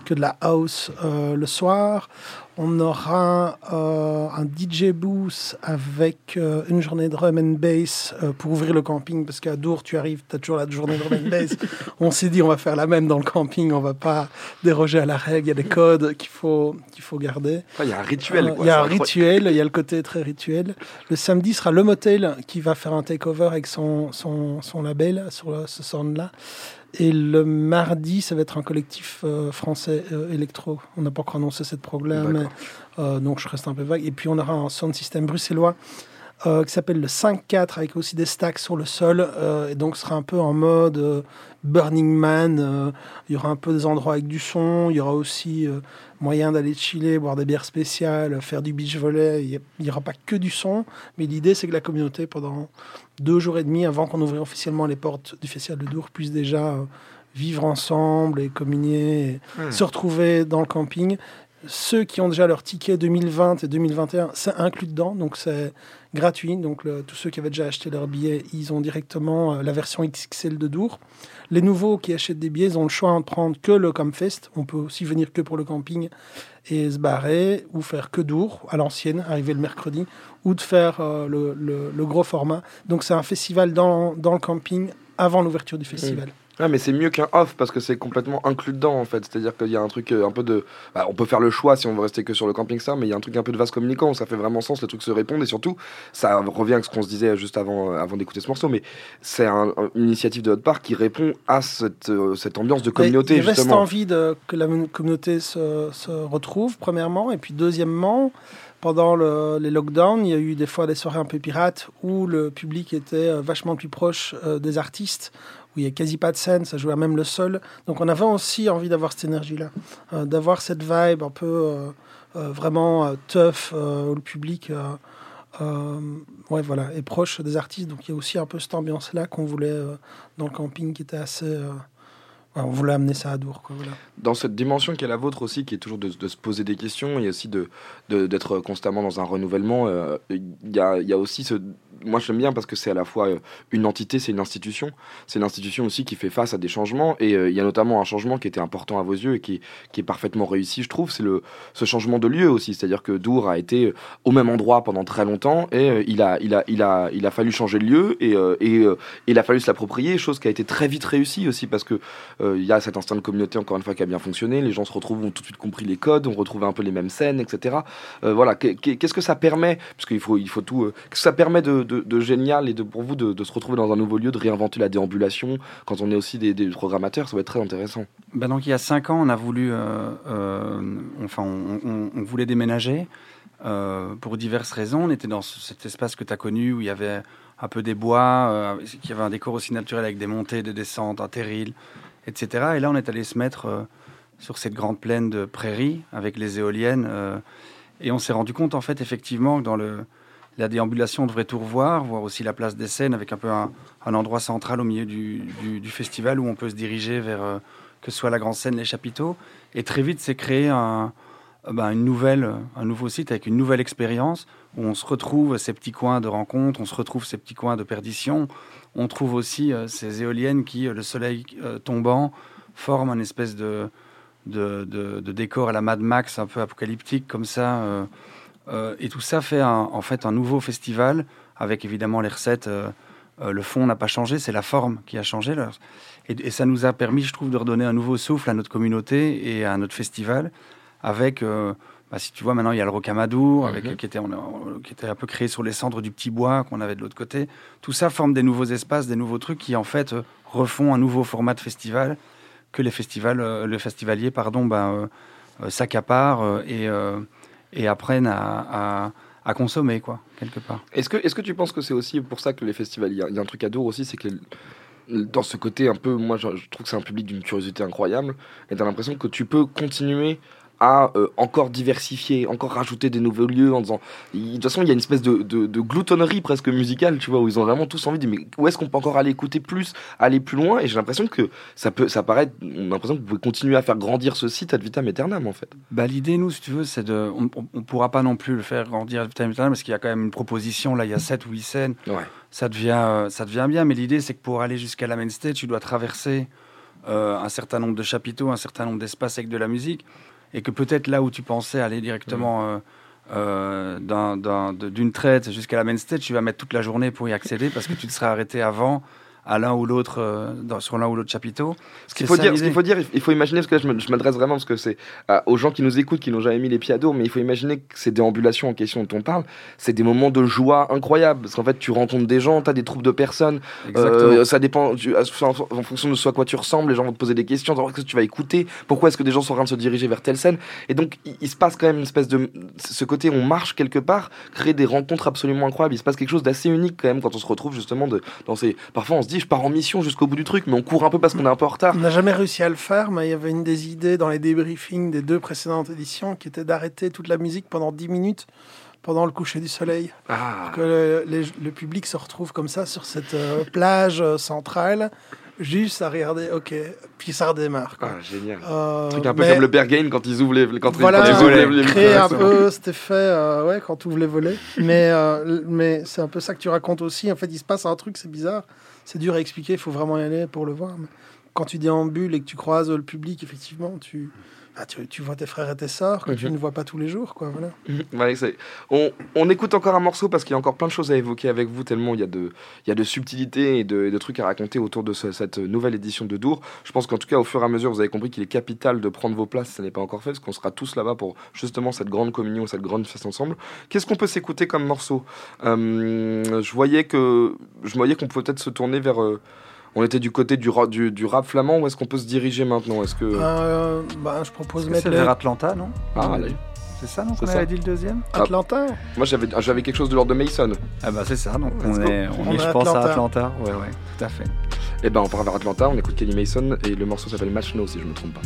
que de la house euh, le soir. On aura euh, un DJ booth avec euh, une journée de drum and bass euh, pour ouvrir le camping, parce qu'à Dour, tu arrives, tu as toujours la journée de drum and bass. on s'est dit, on va faire la même dans le camping, on va pas déroger à la règle, il y a des codes qu'il faut, qu'il faut garder. Il y a un rituel. Euh, Il y a c'est un rituel, il y a le côté très rituel. Le samedi sera le motel qui va faire un takeover avec son, son, son label sur le- ce sound-là. Et le mardi, ça va être un collectif euh, français euh, électro. On n'a pas encore annoncé cette prog-là, mais euh, donc je reste un peu vague. Et puis on aura un sound system bruxellois euh, qui s'appelle le 5-4 avec aussi des stacks sur le sol. euh, et donc ce sera un peu en mode euh, Burning Man. il y aura un peu des endroits avec du son. Il y aura aussi moyen d'aller chiller, boire des bières spéciales, faire du beach volley. Il n'y aura pas que du son. Mais l'idée, c'est que la communauté, pendant deux jours et demi, avant qu'on ouvre officiellement les portes du Festival de Dour, puisse déjà vivre ensemble et communier, et Hmm. se retrouver dans le camping. Ceux qui ont déjà leur ticket 2020 et 2021, c'est inclus dedans, donc c'est gratuit. Donc tous ceux qui avaient déjà acheté leur billet, ils ont directement euh, la version XXL de Dour. Les nouveaux qui achètent des billets, ils ont le choix de prendre que le Campfest. On peut aussi venir que pour le camping et se barrer, ou faire que Dour, à l'ancienne, arriver le mercredi, ou de faire euh, le, gros format. Donc c'est un festival dans le camping avant l'ouverture du festival. Ah, mais c'est mieux qu'un off parce que c'est complètement inclus dedans en fait. C'est-à-dire qu'il y a un truc euh, un peu de. bah, on peut faire le choix si on veut rester que sur le camping star, mais il y a un truc un peu de vase communicant où ça fait vraiment sens, les trucs se répondent et surtout, ça revient à ce qu'on se disait juste avant, euh, avant d'écouter ce morceau, mais c'est un- un- une initiative de votre part qui répond à cette, euh, cette ambiance de communauté Mais il reste justement. envie de, que la communauté se, se retrouve, premièrement. Et puis, deuxièmement, pendant le- les lockdowns, il y a eu des fois des soirées un peu pirates où le public était vachement plus proche euh, des artistes, où il n'y a quasi pas de scène, ça jouait à même le sol. Donc, on avait aussi envie d'avoir cette énergie-là, euh, d'avoir cette vibe un peu euh, euh, vraiment tough, où le public. ouais, voilà, est proche des artistes. Donc il y a aussi un peu cette ambiance-là qu'on voulait dans le camping qui était assez. On voulait amener ça à Dour. Quoi, voilà. Dans cette dimension qui est la vôtre aussi, qui est toujours de, se poser des questions et aussi de de- d'être constamment dans un renouvellement, euh, il y, a, aussi ce. Moi, j'aime bien parce que c'est à la fois euh, une entité, c'est une institution. C'est une institution aussi qui fait face à des changements. Et euh, il y a notamment un changement qui était important à vos yeux et qui, est parfaitement réussi, je trouve. C'est ce changement de lieu aussi. C'est-à-dire que Dour a été au même endroit pendant très longtemps et il, a, il, a, il, a, il a fallu changer de lieu et, et euh, il a fallu se l'approprier, chose qui a été très vite réussie aussi parce que il y a cet instinct de communauté, encore une fois, qui a bien fonctionné. Les gens se retrouvent, ont tout de suite compris les codes, on retrouve un peu les mêmes scènes, etc. Euh, voilà, Qu'est- qu'est- qu'est-ce que ça permet? Parce qu'il faut, il faut tout. euh, Qu'est-ce que ça permet de, de- génial et de, pour vous de, se retrouver dans un nouveau lieu, de réinventer la déambulation quand on est aussi des, des programmateurs? Ça va être très intéressant. Ben donc il y a cinq ans, on a voulu, euh, euh, enfin, on, voulait déménager euh, pour diverses raisons. On était dans ce- cet espace que tu as connu où il y avait un peu des bois, euh, qui avait un décor aussi naturel avec des montées, des descentes, un terril, etc. Et là, on est allé se mettre euh, sur cette grande plaine de prairies avec les éoliennes. euh, et on s'est rendu compte, en fait, effectivement, que dans la déambulation, on devrait tout revoir, voir aussi la place des scènes avec un peu un, endroit central au milieu du, festival où on peut se diriger vers euh, que ce soit la grande scène, les chapiteaux. Et très vite, c'est créer un, ben, une nouvelle, un nouveau site avec une nouvelle expérience où on se retrouve ces petits coins de rencontre, on se retrouve ces petits coins de perdition. On trouve aussi euh, ces éoliennes qui, euh, le soleil euh, tombant, forment une espèce de, de, décor à la Mad Max, un peu apocalyptique comme ça. et tout ça fait un- en fait un nouveau festival avec évidemment les recettes. le fond n'a pas changé, c'est la forme qui a changé. Et, ça nous a permis, je trouve, de redonner un nouveau souffle à notre communauté et à notre festival. Avec, bah, si tu vois, maintenant il y a le Rocamadour, avec, qui, était, qui était un peu créé sur les cendres du petit bois qu'on avait de l'autre côté. Tout ça forme des nouveaux espaces, des nouveaux trucs qui en fait euh, refont un nouveau format de festival que les festivals, euh, le festivalier, pardon, ben, euh, euh, s'accaparent euh, et, et apprennent à, à- à consommer, quoi, quelque part. Est-ce que, est-ce que tu penses que c'est aussi pour ça que les festivals, il y, a- il y a un truc à Dour aussi, c'est que les- dans ce côté un peu, moi je, je trouve que c'est un public d'une curiosité incroyable, et t'as l'impression que tu peux continuer à euh, encore diversifier, encore rajouter des nouveaux lieux en disant, de toute façon il y a une espèce de, de, de gloutonnerie presque musicale, tu vois, où ils ont vraiment tous envie de dire, mais où est-ce qu'on peut encore aller écouter plus, aller plus loin, et j'ai l'impression que ça peut, ça paraît, on a l'impression que vous pouvez continuer à faire grandir ce site ad vitam aeternam en fait. Bah, L'idée, nous, si tu veux, c'est de. On ne pourra pas non plus le faire grandir time time parce qu'il y a quand même une proposition. Là, il y a 7 ou 8 scènes. Ça, devient, euh, ça devient bien. Mais l'idée, c'est que pour aller jusqu'à la main stage, tu dois traverser euh, un certain nombre de chapiteaux, un certain nombre d'espaces avec de la musique. Et que peut-être là où tu pensais aller directement euh, euh, de- d'une traite jusqu'à la main stage, tu vas mettre toute la journée pour y accéder parce que tu te serais arrêté avant à l'un ou l'autre euh, sur l'un ou l'autre chapiteau. Ce qu'il faut, dire, ce qu'il faut dire, il faut imaginer, parce que là, je m'adresse vraiment parce que c'est euh, aux gens qui nous écoutent, qui n'ont jamais mis les pieds à dos, mais il faut imaginer que ces déambulations en question dont on parle, c'est des moments de joie incroyables. Parce qu'en fait, tu rencontres des gens, tu as des troupes de personnes, euh, ça dépend tu- en en fonction de ce à quoi tu ressembles, les gens vont te poser des questions, savoir ce que tu vas écouter, pourquoi est-ce que des gens sont en train de se diriger vers telle scène. Et donc, il, il se passe quand même une espèce de. Ce côté, on marche quelque part, crée des rencontres absolument incroyables. Il se passe quelque chose d'assez unique quand même quand on se retrouve justement de, dans ces. Parfois, on se dit, je pars en mission jusqu'au bout du truc, mais on court un peu parce qu'on est un peu en retard. On n'a jamais réussi à le faire, mais il y avait une des idées dans les débriefings des deux précédentes éditions qui était d'arrêter toute la musique pendant 10 minutes pendant le coucher du soleil. Ah. Pour que le, les- le public se retrouve comme ça sur cette euh, plage euh, centrale, juste à regarder, ok, puis ça redémarre. quoi. Ah, génial. Euh, Un truc un peu comme le Berghain quand ils ouvrent les, quand, ils- voilà, quand ils ouvrent les, les créer un peu cet effet, ouais, quand tu ouvres les volets. Mais, mais c'est un peu ça que tu racontes aussi. En fait, il se passe un truc, c'est bizarre. C'est dur à expliquer, il faut vraiment y aller pour le voir. Quand tu déambules et que tu croises le public, effectivement, tu, ah, tu, tu vois tes frères et tes sœurs que tu Mhm. ne vois pas tous les jours. Quoi, voilà. Mhm. Ouais, on, on écoute encore un morceau parce qu'il y a encore plein de choses à évoquer avec vous, tellement il y a de, il y a de subtilités et de, et de trucs à raconter autour de ce- cette nouvelle édition de Dour. Je pense qu'en tout cas, au fur et à mesure, vous avez compris qu'il est capital de prendre vos places, ça n'est pas encore fait, parce qu'on sera tous là-bas pour justement cette grande communion, cette grande fête ensemble. Qu'est-ce qu'on peut s'écouter comme morceau? Euh, Je voyais que je voyais qu'on peut peut-être se tourner vers. euh, on était du côté du, ra- du, du rap flamand, où est-ce qu'on peut se diriger maintenant? Est-ce que Euh, bah, je propose mettre C'est le- vers Atlanta, non? Ah, On là. C'est ça, non C'est qu'on ça. avait dit le deuxième? Atlanta? Moi, j'avais j'avais quelque chose de l'ordre de Mason. Ah bah c'est ça, donc on est, on On est, est je pense, à Atlanta. Atlanta. Ouais, ouais, tout à fait. Et ben, on part vers Atlanta, on écoute Kelly Mason et le morceau s'appelle Match No, si je me trompe pas.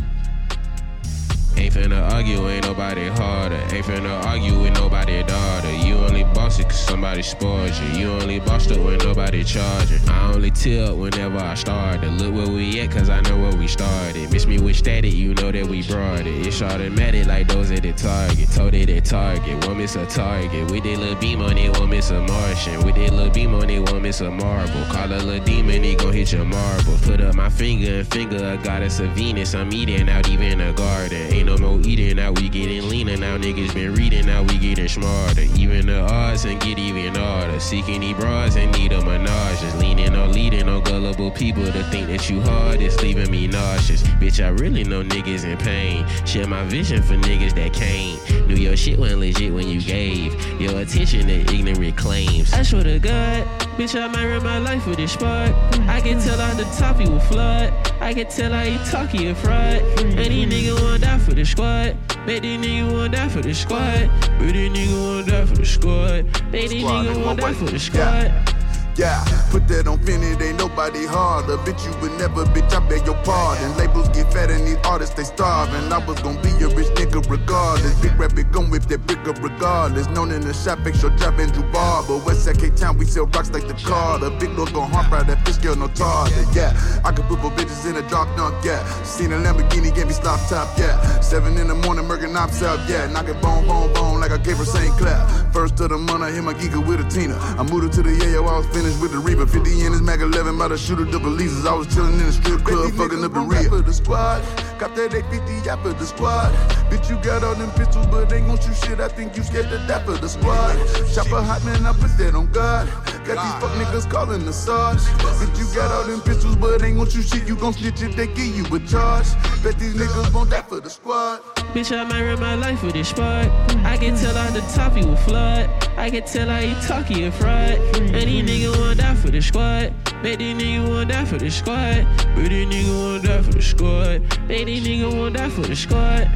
Ain't finna argue, ain't nobody harder. Ain't finna argue with nobody daughter. You only boss it cause somebody spoils you. You only bossed it when nobody charging. I only tilt whenever I started. Look where we at cause I know where we started. Miss me with static, you know that we brought it. It's automatic like those at the target. Told it at target, won't miss a target. With that little beam on it, won't miss a Martian. With that little beam on it, won't miss a marble. Call a little demon, he gon' hit your marble. Put up my finger and finger a goddess of Venus. I'm eating out even a garden. Ain't no more eating Now we getting leaner now. Niggas been reading now, we getting smarter. Even the odds and get even harder. Seeking these bras and need a menage. Just leaning on leading on gullible people to think that you hard. It's leaving me nauseous. Bitch, I really know niggas in pain. Share my vision for niggas that can't. Knew your shit wasn't legit when you gave your attention to ignorant claims. I swear to God, bitch, I might run my life with this spark. I can tell out the top he will flood. I can tell how he talk he a fraud. And these niggas wanna die for the squad. Bet these niggas wanna die for the squad. Bet these niggas wanna die for the squad. Bet these nigga, wanna die for the squad. Yeah, put that on it ain't nobody harder. Bitch, you would never, bitch, I beg your pardon. Labels get fat and these artists, they starving. I was gonna be a rich nigga regardless. Big rabbit gon' with that up regardless. Known in the shop, extra drop and Andrew Barber. West Side Cape Town, we sell rocks like the Carter. Big Lord gon' hard fry that fish girl, no tartar. Yeah, I could put four bitches in a drop dunk, yeah. Seen a Lamborghini, gave me slop top, yeah. Seven in the morning, murking ops out, yeah. Knock it bone, bone, bone, like I gave her St. Clair. First of the month, I hit my geeker with a Tina. I moved her to the Yayo, I was finished with the Reaper. 50 in his Mac 11, by the shooter, the Belizes. I was chilling in the strip club, fucking up in Rio. For the squad, Cop that 850 out for the squad. Bitch, you got all them pistols, but ain't gon' shoot shit. I think you scared to die for the squad. Chopper hot man, I put that on God. Got these fuck niggas calling the sarge. Bitch, you got all them pistols, but ain't gon' shoot shit. You gon' snitch if they give you a charge. Bet these niggas won't die for the squad. Bitch, I might run my life with this spark. I can tell out the top he will flood. I can tell how he talk he a fraud. And these niggas wanna die for the squad. Bet these niggas wanna die for the squad. Bet these niggas wanna die for the squad. Bet these niggas wanna die for the squad.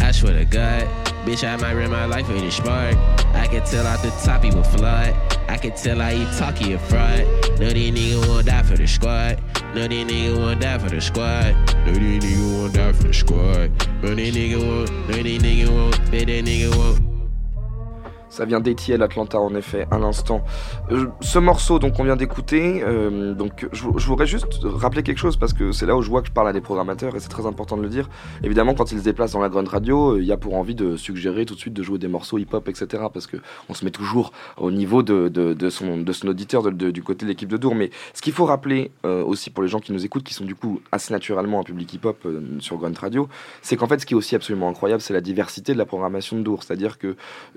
I swear to God, bitch, I might run my life with this spark. I can tell out the top he will flood. I can tell how he talk he a fraud. No, these niggas wanna die for the squad. No, these niggas wanna die for the squad. No, these niggas wanna die for the squad. No, these niggas won't. No, these niggas won't. Bet that nigga won't. Ça vient d'ATL Atlanta en effet, à l'instant. Euh, ce morceau donc on vient d'écouter, euh, donc je, voudrais juste rappeler quelque chose parce que c'est là où je vois que je parle à des programmateurs et c'est très important de le dire. Évidemment quand ils se déplacent dans la grande radio, euh, il y a pour envie de suggérer tout de suite de jouer des morceaux hip-hop, etc. Parce que on se met toujours au niveau de, son, auditeur du côté de l'équipe de Dour. Mais ce qu'il faut rappeler euh, aussi pour les gens qui nous écoutent, qui sont du coup assez naturellement un public hip-hop euh, sur Grunt Radio, c'est qu'en fait ce qui est aussi absolument incroyable, c'est la diversité de la programmation de Dour. C'est-à-dire que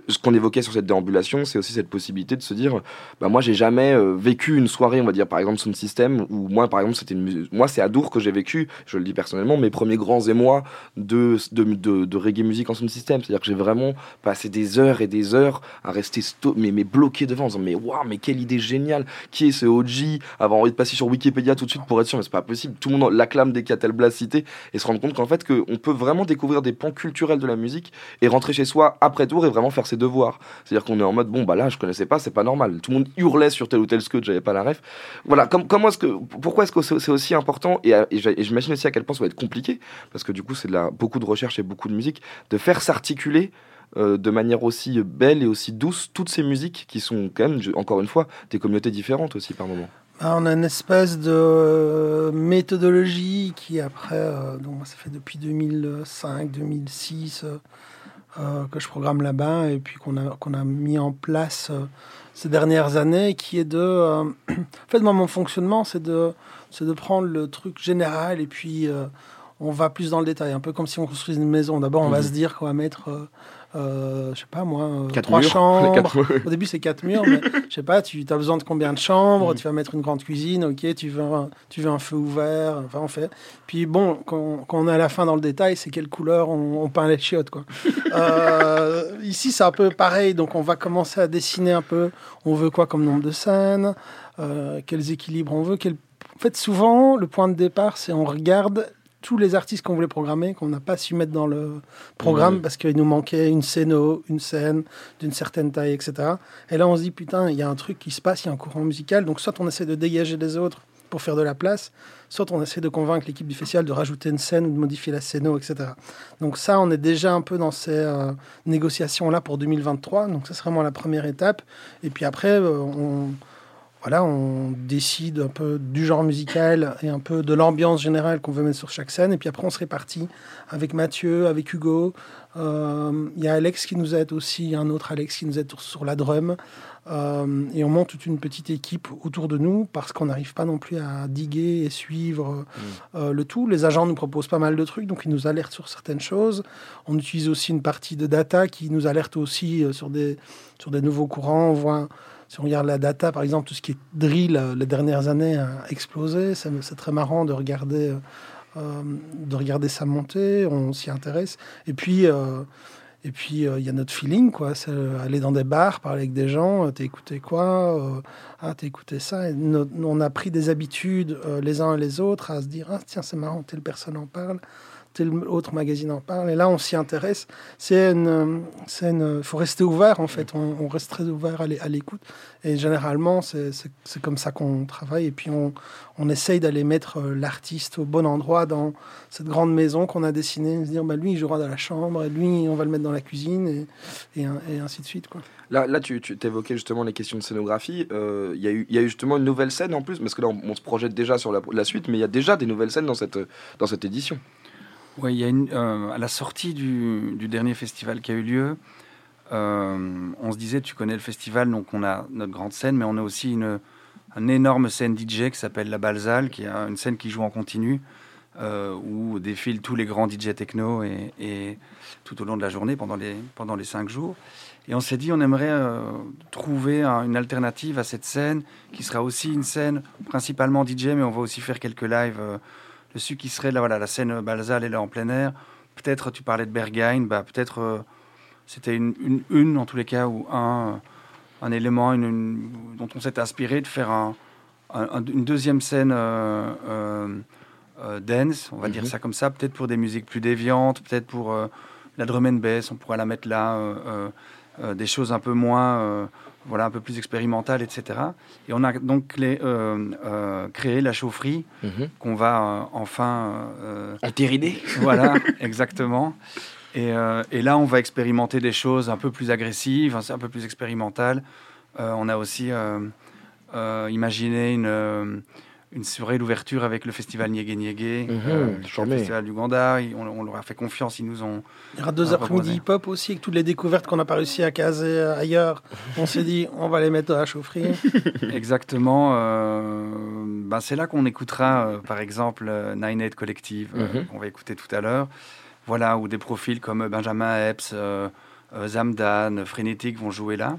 ce qu'on évoquait sur cette déambulation, c'est aussi cette possibilité de se dire, bah moi j'ai jamais euh, vécu une soirée, on va dire par exemple Sound System, où moi par exemple c'était une moi c'est à Dour que j'ai vécu, je le dis personnellement, mes premiers grands émois de, de, de, de reggae musique en Sound System. C'est-à-dire que j'ai vraiment passé des heures et des heures à rester mais, mais bloqué devant, en disant mais waouh, mais quelle idée géniale, qui est ce OG, avoir envie de passer sur Wikipédia tout de suite pour être sûr, mais c'est pas possible, tout le monde l'acclame dès qu'il y a et se rendre compte qu'en fait que on peut vraiment découvrir des pans culturels de la musique et rentrer chez soi après tour et vraiment faire ses devoirs. C'est-à-dire qu'on est en mode bon bah là je connaissais pas, c'est pas normal. Tout le monde hurlait sur tel ou tel scud, j'avais pas la ref. Voilà, comme, comment est-ce que pourquoi est-ce que c'est aussi important et, et j'imagine aussi à quel point ça va être compliqué parce que du coup c'est beaucoup de recherche et beaucoup de musique de faire s'articuler euh, de manière aussi belle et aussi douce toutes ces musiques qui sont quand même encore une fois des communautés différentes aussi par moment. Ah, on a une espèce de euh, méthodologie qui après, euh, donc ça fait depuis 2005, 2006 euh, euh, que je programme là-bas et puis qu'on a, qu'on a mis en place euh, ces dernières années, qui est de... euh, en fait, moi, mon fonctionnement, c'est de, c'est de prendre le truc général et puis euh, on va plus dans le détail, un peu comme si on construisait une maison. D'abord, on va Mhm. se dire qu'on va mettre... euh, je sais pas moi, euh, Quatre trois murs, chambres. quatre. Au début, c'est quatre murs, mais je sais pas, tu as besoin de combien de chambres Mhm. Tu vas mettre une grande cuisine, ok, tu veux un, tu veux un feu ouvert, enfin, on fait. Puis bon, quand, quand on est à la fin dans le détail, c'est quelle couleur on, on peint les chiottes, quoi. Euh, ici, c'est un peu pareil, donc on va commencer à dessiner un peu, on veut quoi comme nombre de scènes, euh, quels équilibres on veut. Quel... En fait, souvent, le point de départ, c'est on regarde tous les artistes qu'on voulait programmer, qu'on n'a pas su mettre dans le programme parce qu'il nous manquait une scéno, une scène d'une certaine taille, etc. Et là, on se dit, putain, il y a un truc qui se passe, il y a un courant musical. Donc, soit on essaie de dégager les autres pour faire de la place, soit on essaie de convaincre l'équipe du festival de rajouter une scène ou de modifier la scéno, etc. Donc, ça, on est déjà un peu dans ces euh, négociations-là pour 2023. Donc, ça, c'est vraiment la première étape. Et puis après, euh, on voilà, on décide un peu du genre musical et un peu de l'ambiance générale qu'on veut mettre sur chaque scène. Et puis après, on se répartit avec Mathieu, avec Hugo. Euh, Il y a Alex qui nous aide aussi, il y a un autre Alex qui nous aide sur, la drum. Euh, et on monte toute une petite équipe autour de nous parce qu'on n'arrive pas non plus à diguer et suivre euh, le tout. Les agents nous proposent pas mal de trucs, donc ils nous alertent sur certaines choses. On utilise aussi une partie de data qui nous alerte aussi sur des, sur des nouveaux courants. On voit, si on regarde la data, par exemple, tout ce qui est drill euh, les dernières années a explosé. C'est très marrant de regarder, euh, euh, de regarder ça monter. On s'y intéresse. Et puis, et puis il y a notre feeling, quoi. C'est aller dans des bars, parler avec des gens. T'as écouté quoi Ah, t'as écouté ça. On a pris des habitudes les uns et les autres à se dire ah tiens c'est marrant, telle personne en parle tel autre magazine en parle. Et là, on s'y intéresse. C'est une, euh, une, faut rester ouvert en fait. On, reste très ouvert à l'é- à l'écoute. Et généralement, c'est, comme ça qu'on travaille. Et puis, on, on essaye d'aller mettre euh, l'artiste au bon endroit dans cette grande maison qu'on a dessinée. Se dire, bah, lui, il jouera dans la chambre, et lui, on va le mettre dans la cuisine, et, et, ainsi de suite. Là, là tu, tu évoquais justement les questions de scénographie. Euh, Il y, a eu- il y a eu justement une nouvelle scène en plus, parce que là, on, on se projette déjà sur la, la suite, mais il y a déjà des nouvelles scènes dans cette, dans cette édition. Oui, il y a une, euh, à la sortie du, dernier festival qui a eu lieu, euh, on se disait, tu connais le festival, donc on a notre grande scène, mais on a aussi une, énorme scène DJ qui s'appelle la Balzale, qui est une scène qui joue en continu, euh, où défilent tous les grands DJ techno et, tout au long de la journée, pendant les, cinq jours. Et on s'est dit, on aimerait trouver un- une alternative à cette scène, qui sera aussi une scène principalement DJ, mais on va aussi faire quelques lives dessus, qui serait là, voilà, la scène Balzal, elle est en plein air. Peut-être, tu parlais de Berghain, bah, peut-être euh, c'était une, une, une, en tous les cas, ou un, euh, un élément une- une- dont on s'est inspiré de faire un- un- un- une deuxième scène euh, dance, on va dire Mhm. ça comme ça, peut-être pour des musiques plus déviantes, peut-être pour la drum and bass, on pourrait la mettre là, des choses un peu moins, voilà, un peu plus expérimentales, etc. Et on a donc les, euh, euh, créé la chaufferie Mhm. qu'on va euh, enfin euh, entériner. Voilà, exactement. Et, et là, on va expérimenter des choses un peu plus agressives, un peu plus expérimentales. On a aussi imaginé une, une soirée d'ouverture avec le festival Niégué Niégué, Mhm, euh, le festival d'Ouganda. On, on leur a fait confiance, ils nous ont. Il y aura deux après-midi hip-hop aussi, avec toutes les découvertes qu'on n'a pas réussi à caser euh, ailleurs. On s'est dit, on va les mettre à la chaufferie. Exactement. euh, ben c'est là qu'on écoutera, euh, par exemple, euh, Nine Eight Collective, euh, Mhm. qu'on va écouter tout à l'heure. Voilà, où des profils comme Benjamin Epps, euh, euh, Zamdan, Frénétique vont jouer là.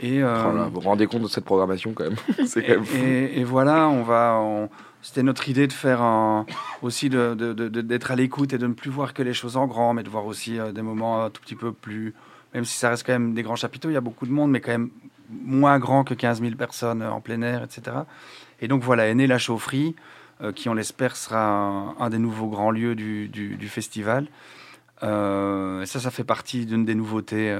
Et, euh, Oh vous vous rendez compte de cette programmation quand même C'est quand même fou. et, et voilà, on va. on- C'était notre idée de faire un, aussi de- de- de- de- d'être à l'écoute et de ne plus voir que les choses en grand, mais de voir aussi euh, des moments un tout petit peu plus. Même si ça reste quand même des grands chapiteaux, il y a beaucoup de monde, mais quand même moins grand que 15 000 personnes euh, en plein air, etc. Et donc voilà, est née la chaufferie, euh, qui on l'espère sera un, un des nouveaux grands lieux du, du- du festival. Ça, ça fait partie d'une des nouveautés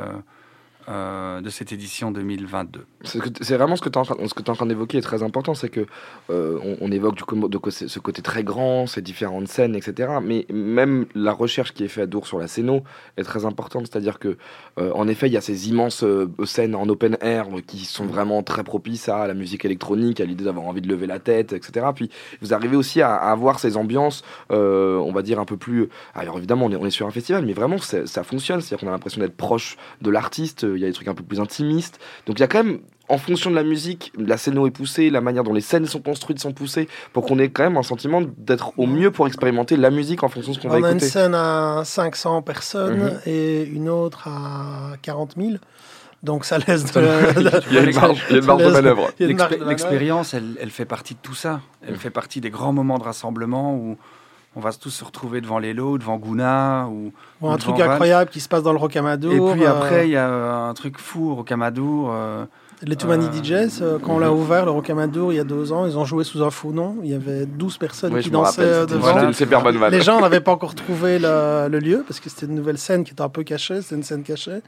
euh, de cette édition 2022. C'est vraiment ce que tu es en train, d'évoquer est très important, c'est que euh, on, évoque du de ce côté très grand, ces différentes scènes, etc. Mais même la recherche qui est faite à Dour sur la scéno est très importante, c'est-à-dire que euh, en effet il y a ces immenses scènes en open air qui sont vraiment très propices à la musique électronique, à l'idée d'avoir envie de lever la tête, etc. Puis vous arrivez aussi à, avoir ces ambiances, on va dire un peu plus. Alors évidemment on est, sur un festival, mais vraiment ça fonctionne, c'est-à-dire qu'on a l'impression d'être proche de l'artiste. Il y a des trucs un peu plus intimistes, donc il y a quand même en fonction de la musique, la scéno est poussée, la manière dont les scènes sont construites sont poussées, pour qu'on ait quand même un sentiment d'être au mieux pour expérimenter la musique en fonction de ce qu'on va On a une écouter. scène à 500 personnes Mhm. et une autre à 40 000. Donc ça laisse de, Il y a une marge- il y a une marge de manœuvre. L'expérience, elle, elle fait partie de tout ça. Elle fait partie des grands moments de rassemblement où on va tous se retrouver devant les lots, devant Gouna. Ou, Ou un truc Val. incroyable qui se passe dans le Rocamadour. Et puis euh, après, il y a euh, un truc fou au Rocamadour. euh, Les Too Many euh, DJs, quand on l'a ouvert, le Rocamadour, il y a deux ans, ils ont joué sous un faux nom. Il y avait 12 personnes Oui, qui dansaient rappelle, c'était- devant. c'était une super bonne vanne. Les gens n'avaient pas encore trouvé le, le lieu parce que c'était une nouvelle scène qui était un peu cachée. C'était une scène cachée.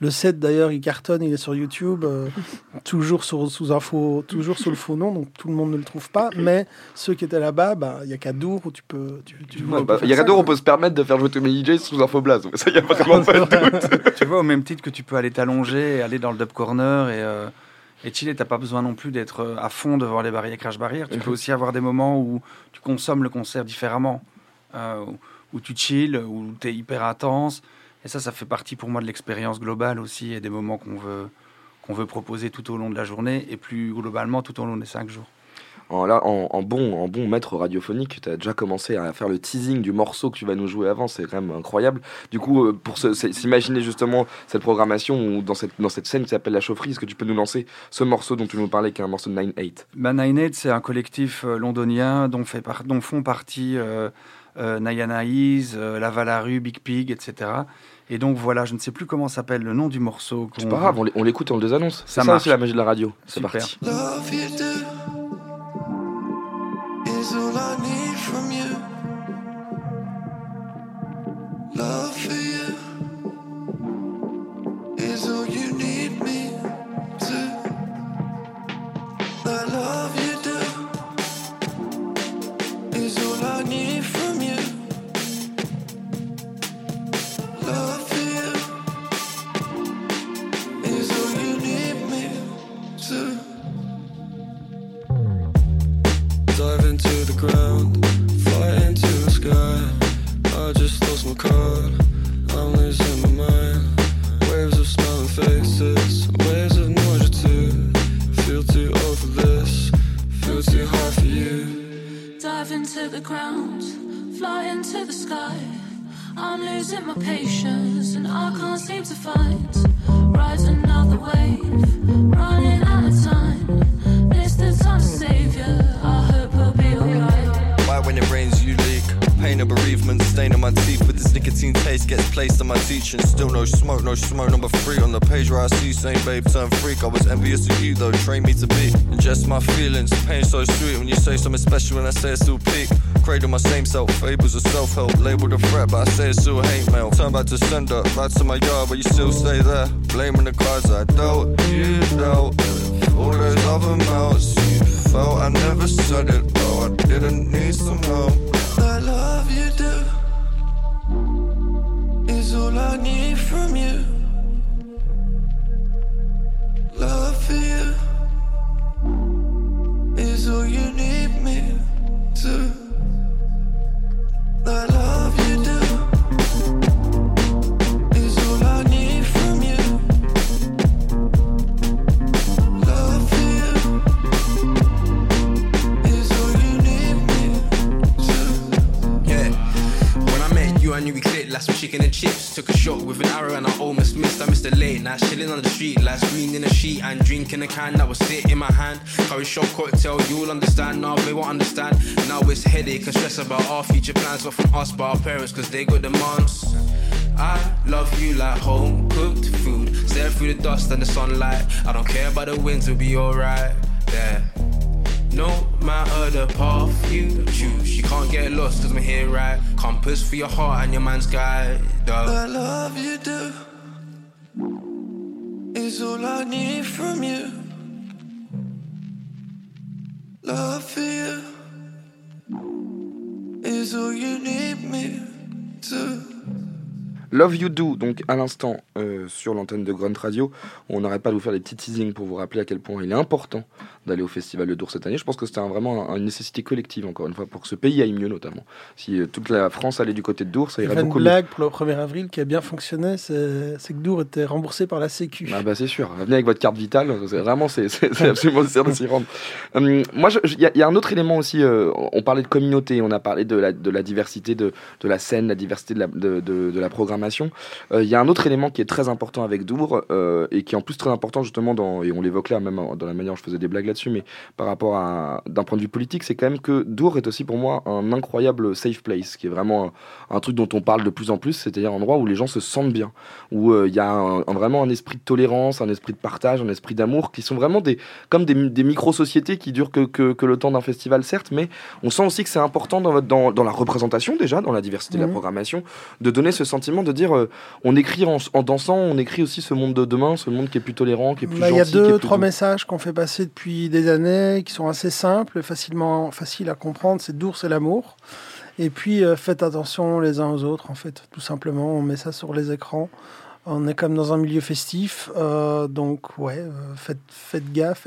Le set d'ailleurs, il cartonne, il est sur YouTube, euh, toujours, sur, sous un faux, toujours sous le faux nom, donc tout le monde ne le trouve pas. Mais ceux qui étaient là-bas, bah, il y a qu'à Dour où tu peux. Tu, tu- Ouais, tu bah, peux Il y a qu'à Dour, ça. on peut se permettre de faire jouer tous mes DJ sous un faux blaze. Ça, il y a vraiment pas de doute. tu vois, au même titre que tu peux aller t'allonger, et aller dans le dub corner et, euh, et chiller, t'as pas besoin non plus d'être euh, à fond devant les barrières crash barrières. Tu peux aussi avoir des moments où tu consommes le concert différemment, euh, où, où tu chill, où tu es hyper intense. Et ça, ça fait partie pour moi de l'expérience globale aussi et des moments qu'on veut, qu'on veut proposer tout au long de la journée et plus globalement tout au long des cinq jours. En, là, en, en bon, en bon maître radiophonique, tu as déjà commencé à faire le teasing du morceau que tu vas nous jouer avant, c'est quand même incroyable. Du coup, euh, pour s'imaginer justement cette programmation ou dans cette, dans cette scène qui s'appelle La Chaufferie, est-ce que tu peux nous lancer ce morceau dont tu nous parlais, qui est un morceau de 9-8 Bah, Nine Eight, c'est un collectif euh, londonien dont, fait par- dont font partie euh, euh, euh, La Big Pig, etc. Et donc voilà, je ne sais plus comment s'appelle le nom du morceau. C'est pas grave, on l'é- on l'écoute et on le désannonce. C'est Ça aussi la magie de la radio. C'est parti. Love you do is all I need from you. Love for you is all you need ground, fly into the sky. I just lost my card, I'm losing my mind. Waves of smiling faces, waves of nausea too. Feel too old for this, feel too high for you. Dive into the ground, fly into the sky. I'm losing my patience and I can't seem to find. Ride another wave, running out of time. Pain of bereavement, stain on my teeth with this nicotine taste gets placed on my teaching. Still no smoke, no smoke. Number three on the page where I see saying babe turn freak. I was envious of you though, train me to be. Ingest my feelings, pain so sweet when you say something special when I say it's still peak. Cradle my same self, fables of self help, labeled a threat, but I say it's still hate mail. Turn back to sender, back to my yard, but you still stay there. Blaming the cards I dealt, you dealt. All those other mouths you felt, I never said it, though I didn't need some help. I love you do is all I need from you. Love for you is all you need me to. Chicken and chips. Took a shot with an arrow and I almost missed. I missed the late night, chilling on the street, last green in a sheet and drinking a can that was sit in my hand. Curry shot cocktail, you'll understand. Now they won't understand. Now it's headache and stress about our future plans, not from us, but our parents, cause they got demands. I love you like home cooked food. Stare through the dust and the sunlight. I don't care about the winds, we'll be alright. Yeah. No matter the path you choose, you can't get lost cause I'm here right? Compass for your heart and your man's guide. The dog. love you do is all I need from you. Love for you is all you need me to. Love You Do, donc à l'instant euh, sur l'antenne de Grunt Radio. On n'arrête pas de vous faire des petits teasings pour vous rappeler à quel point il est important d'aller au Festival de Dour cette année. Je pense que c'était un- vraiment un- une nécessité collective, encore une fois, pour que ce pays aille mieux notamment. Si euh, toute la France allait du côté de Dour, ça Il y irait une beaucoup mieux. blague pour le 1er avril qui a bien fonctionné, c'est que Dour était remboursé par la Sécu. Ah bah c'est sûr, venez avec votre carte vitale, vraiment c'est absolument nécessaire de s'y rendre. Hum, moi, il y, a- il y a un autre élément aussi. euh, on parlait de communauté, on a parlé de la, de la diversité de, de la scène, la diversité de la, de, de- la programmation. Euh, Il y a un autre élément qui est très important avec Dour et qui est en plus très important justement dans et on l'évoque là même dans la manière dont je faisais des blagues là-dessus, mais par rapport à d'un point de vue politique, c'est quand même que Dour est aussi pour moi un incroyable safe place, qui est vraiment un, un truc dont on parle de plus en plus, c'est-à-dire un endroit où les gens se sentent bien, où euh, il y a un- un- vraiment un esprit de tolérance, un esprit de partage, un esprit d'amour, qui sont vraiment des comme des, des micro-sociétés qui durent que, que, que le temps d'un festival, certes, mais on sent aussi que c'est important dans, votre- dans, dans la représentation déjà, dans la diversité de la Mhm. programmation, de donner ce sentiment de dire euh, on écrit en, en dansant, on écrit aussi ce monde de demain, ce monde qui est plus tolérant, qui est plus Bah, Il y a deux, trois doux. messages qu'on fait passer depuis des années, qui sont assez simples, facilement faciles à comprendre. C'est Dour, c'est l'amour. Et puis, euh, faites attention les uns aux autres, en fait, tout simplement. On met ça sur les écrans. On est comme dans un milieu festif. euh, donc, ouais, euh, faites, faites gaffe.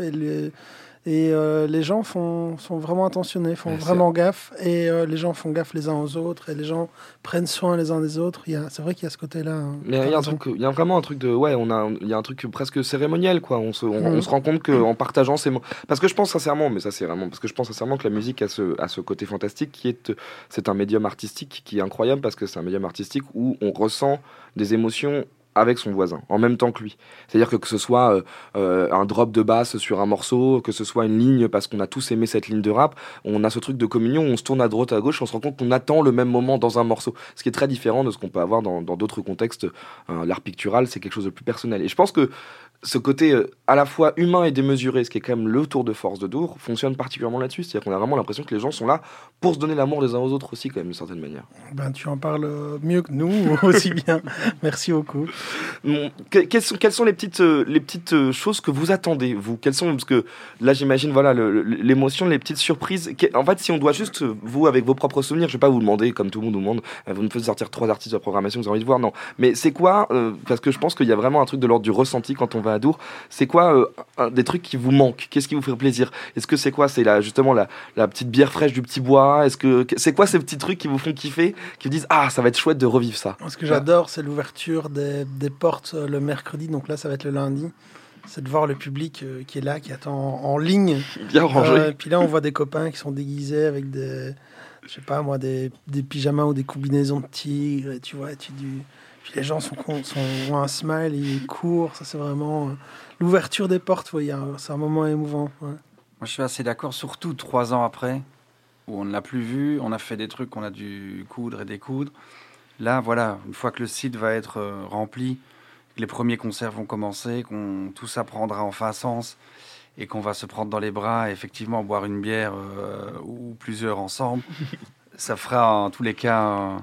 Et, euh, les gens font, sont vraiment attentionnés, font Ouais, vraiment gaffe. Et euh, les gens font gaffe les uns aux autres. Et les gens prennent soin les uns des autres. Il y a- C'est vrai qu'il y a ce côté-là. hein. Mais il y, a un raison. truc, il y a vraiment un truc de, ouais, on a, il y a un truc presque cérémoniel, quoi. On se, on, on se rend compte qu'en partageant ces mots, parce que je pense sincèrement, mais ça c'est vraiment, parce que je pense sincèrement que la musique a ce, a ce côté fantastique qui est, c'est un médium artistique qui est incroyable parce que c'est un médium artistique où on ressent des émotions avec son voisin, en même temps que lui. C'est-à-dire que que ce soit euh, euh, un drop de basse sur un morceau, que ce soit une ligne parce qu'on a tous aimé cette ligne de rap, on a ce truc de communion, on se tourne à droite à gauche, on se rend compte qu'on attend le même moment dans un morceau, ce qui est très différent de ce qu'on peut avoir dans d'autres contextes. Euh, L'art pictural, c'est quelque chose de plus personnel. Et je pense que ce côté à la fois humain et démesuré, ce qui est quand même le tour de force de Dour, fonctionne particulièrement là-dessus. C'est-à-dire qu'on a vraiment l'impression que les gens sont là pour se donner l'amour les uns aux autres aussi, quand même, d'une certaine manière. Ben, tu en parles mieux que nous, aussi bien. Merci beaucoup. Quelles, sont, les petites, euh, les petites euh, choses que vous attendez, vous? Quelles sont, parce que là, j'imagine, voilà, l'émotion, les petites surprises. En fait, si on doit juste, euh, vous, avec vos propres souvenirs, je vais pas vous demander, comme tout le monde nous demande, vous me faites sortir trois artistes de programmation que vous avez envie de voir, non. Mais c'est quoi, parce que je pense qu'il y a vraiment un truc de l'ordre du ressenti quand on va à Dour, c'est quoi des trucs qui vous manquent Qu'est-ce qui vous fait plaisir? Est-ce que c'est quoi? C'est la, justement la, la petite bière fraîche du petit bois? Est-ce c'est quoi ces petits trucs qui vous font kiffer, qui vous disent ah ça va être chouette de revivre ça? Ce que j'adore, c'est l'ouverture des, des portes euh, le mercredi. Donc là, ça va être le lundi. C'est de voir le public euh, qui est là, qui attend en, en ligne. Bien rangé. Euh, et puis là, on voit des copains qui sont déguisés avec des, je sais pas moi, des, des pyjamas ou des combinaisons de tigres. Et tu vois, tu du. Puis les gens sont, sont ont un smile, ils courent. Ça, c'est vraiment euh, l'ouverture des portes. y a- C'est un moment émouvant. ouais. Moi, je suis assez d'accord, surtout trois ans après, où on ne l'a plus vu, on a fait des trucs qu'on a dû coudre et découdre. Là, voilà, une fois que le site va être euh, rempli, que les premiers concerts vont commencer, qu'on tout ça prendra enfin sens et qu'on va se prendre dans les bras et effectivement boire une bière euh, ou plusieurs ensemble, ça fera en tous les cas.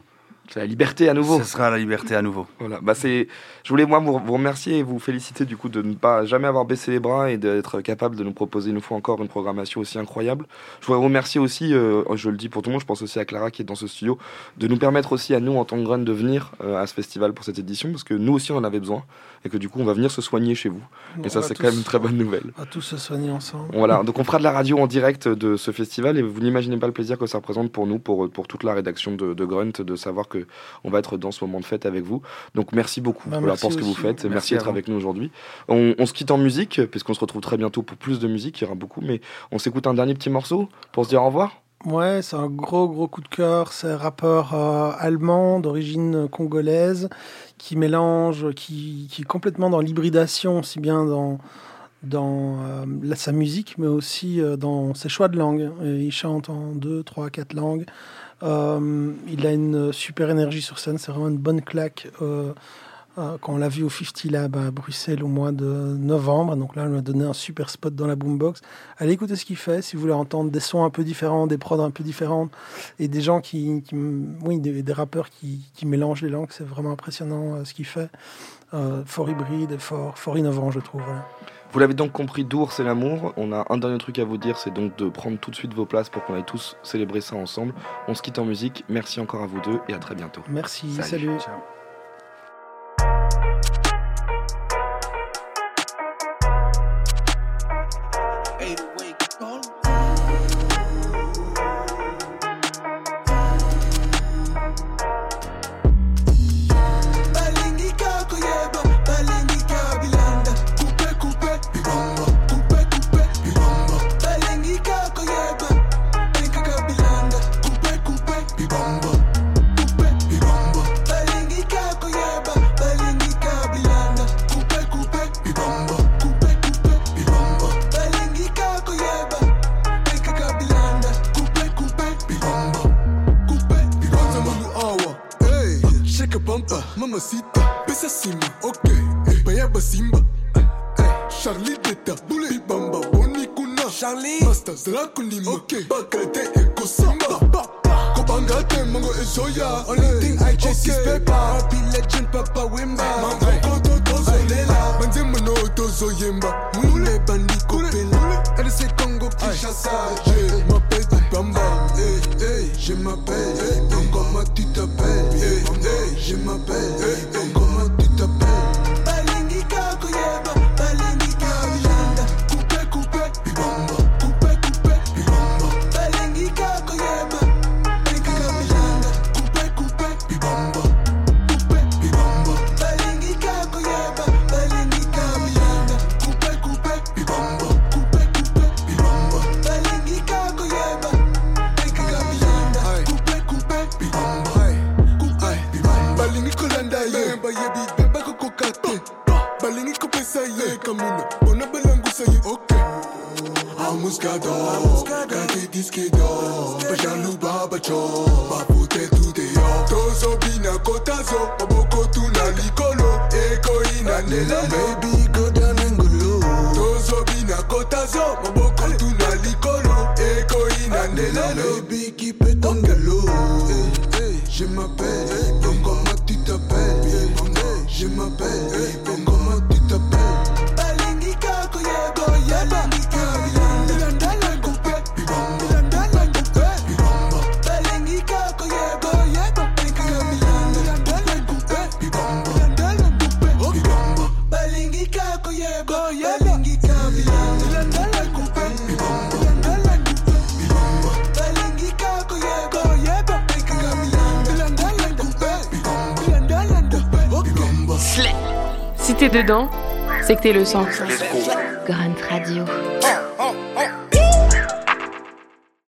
C'est la liberté à nouveau. Ce sera la liberté à nouveau. Voilà, bah c'est. Je voulais moi vous, remercier et vous féliciter du coup de ne pas jamais avoir baissé les bras et d'être capable de nous proposer une fois encore une programmation aussi incroyable. Je voudrais vous remercier aussi, euh, je le dis pour tout le monde, je pense aussi à Clara qui est dans ce studio, de nous permettre aussi à nous en tant que Grun de venir euh, à ce festival pour cette édition parce que nous aussi on en avait besoin et que du coup on va venir se soigner chez vous. On Et ça c'est quand même une très bonne nouvelle. On va tous se soigner ensemble. Voilà, donc on fera de la radio en direct de ce festival et vous n'imaginez pas le plaisir que ça représente pour nous, pour, pour toute la rédaction de, de Grunt, de savoir que on va être dans ce moment de fête avec vous. Donc merci beaucoup Bah, pour ce que vous faites, merci, d'être avec nous aujourd'hui. On, on se quitte en musique, puisqu'on se retrouve très bientôt pour plus de musique, il y aura beaucoup, mais on s'écoute un dernier petit morceau pour se dire au revoir. Ouais, c'est un gros gros coup de cœur. C'est un rappeur euh, allemand d'origine congolaise qui mélange, qui, qui est complètement dans l'hybridation, aussi bien dans dans euh, sa musique, mais aussi euh, dans ses choix de langue. Il chante en deux, trois, quatre langues. Il a une super énergie sur scène. C'est vraiment une bonne claque. Euh, quand on l'a vu au 50 Lab à Bruxelles au mois de novembre, donc là, on lui a donné un super spot dans la boombox. Allez écouter ce qu'il fait si vous voulez entendre des sons un peu différents, des prods un peu différentes et des gens qui, qui- oui, des, des rappeurs qui, qui mélangent les langues. C'est vraiment impressionnant euh, ce qu'il fait. Euh, fort hybride et fort, fort innovant, je trouve. voilà. Vous l'avez donc compris, d'ours c'est l'amour. On a un dernier truc à vous dire, c'est donc de prendre tout de suite vos places pour qu'on aille tous célébrer ça ensemble. On se quitte en musique. Merci encore à vous deux et à très bientôt. Merci, salut. Hey, hey, hey. C'est que t'es le sang.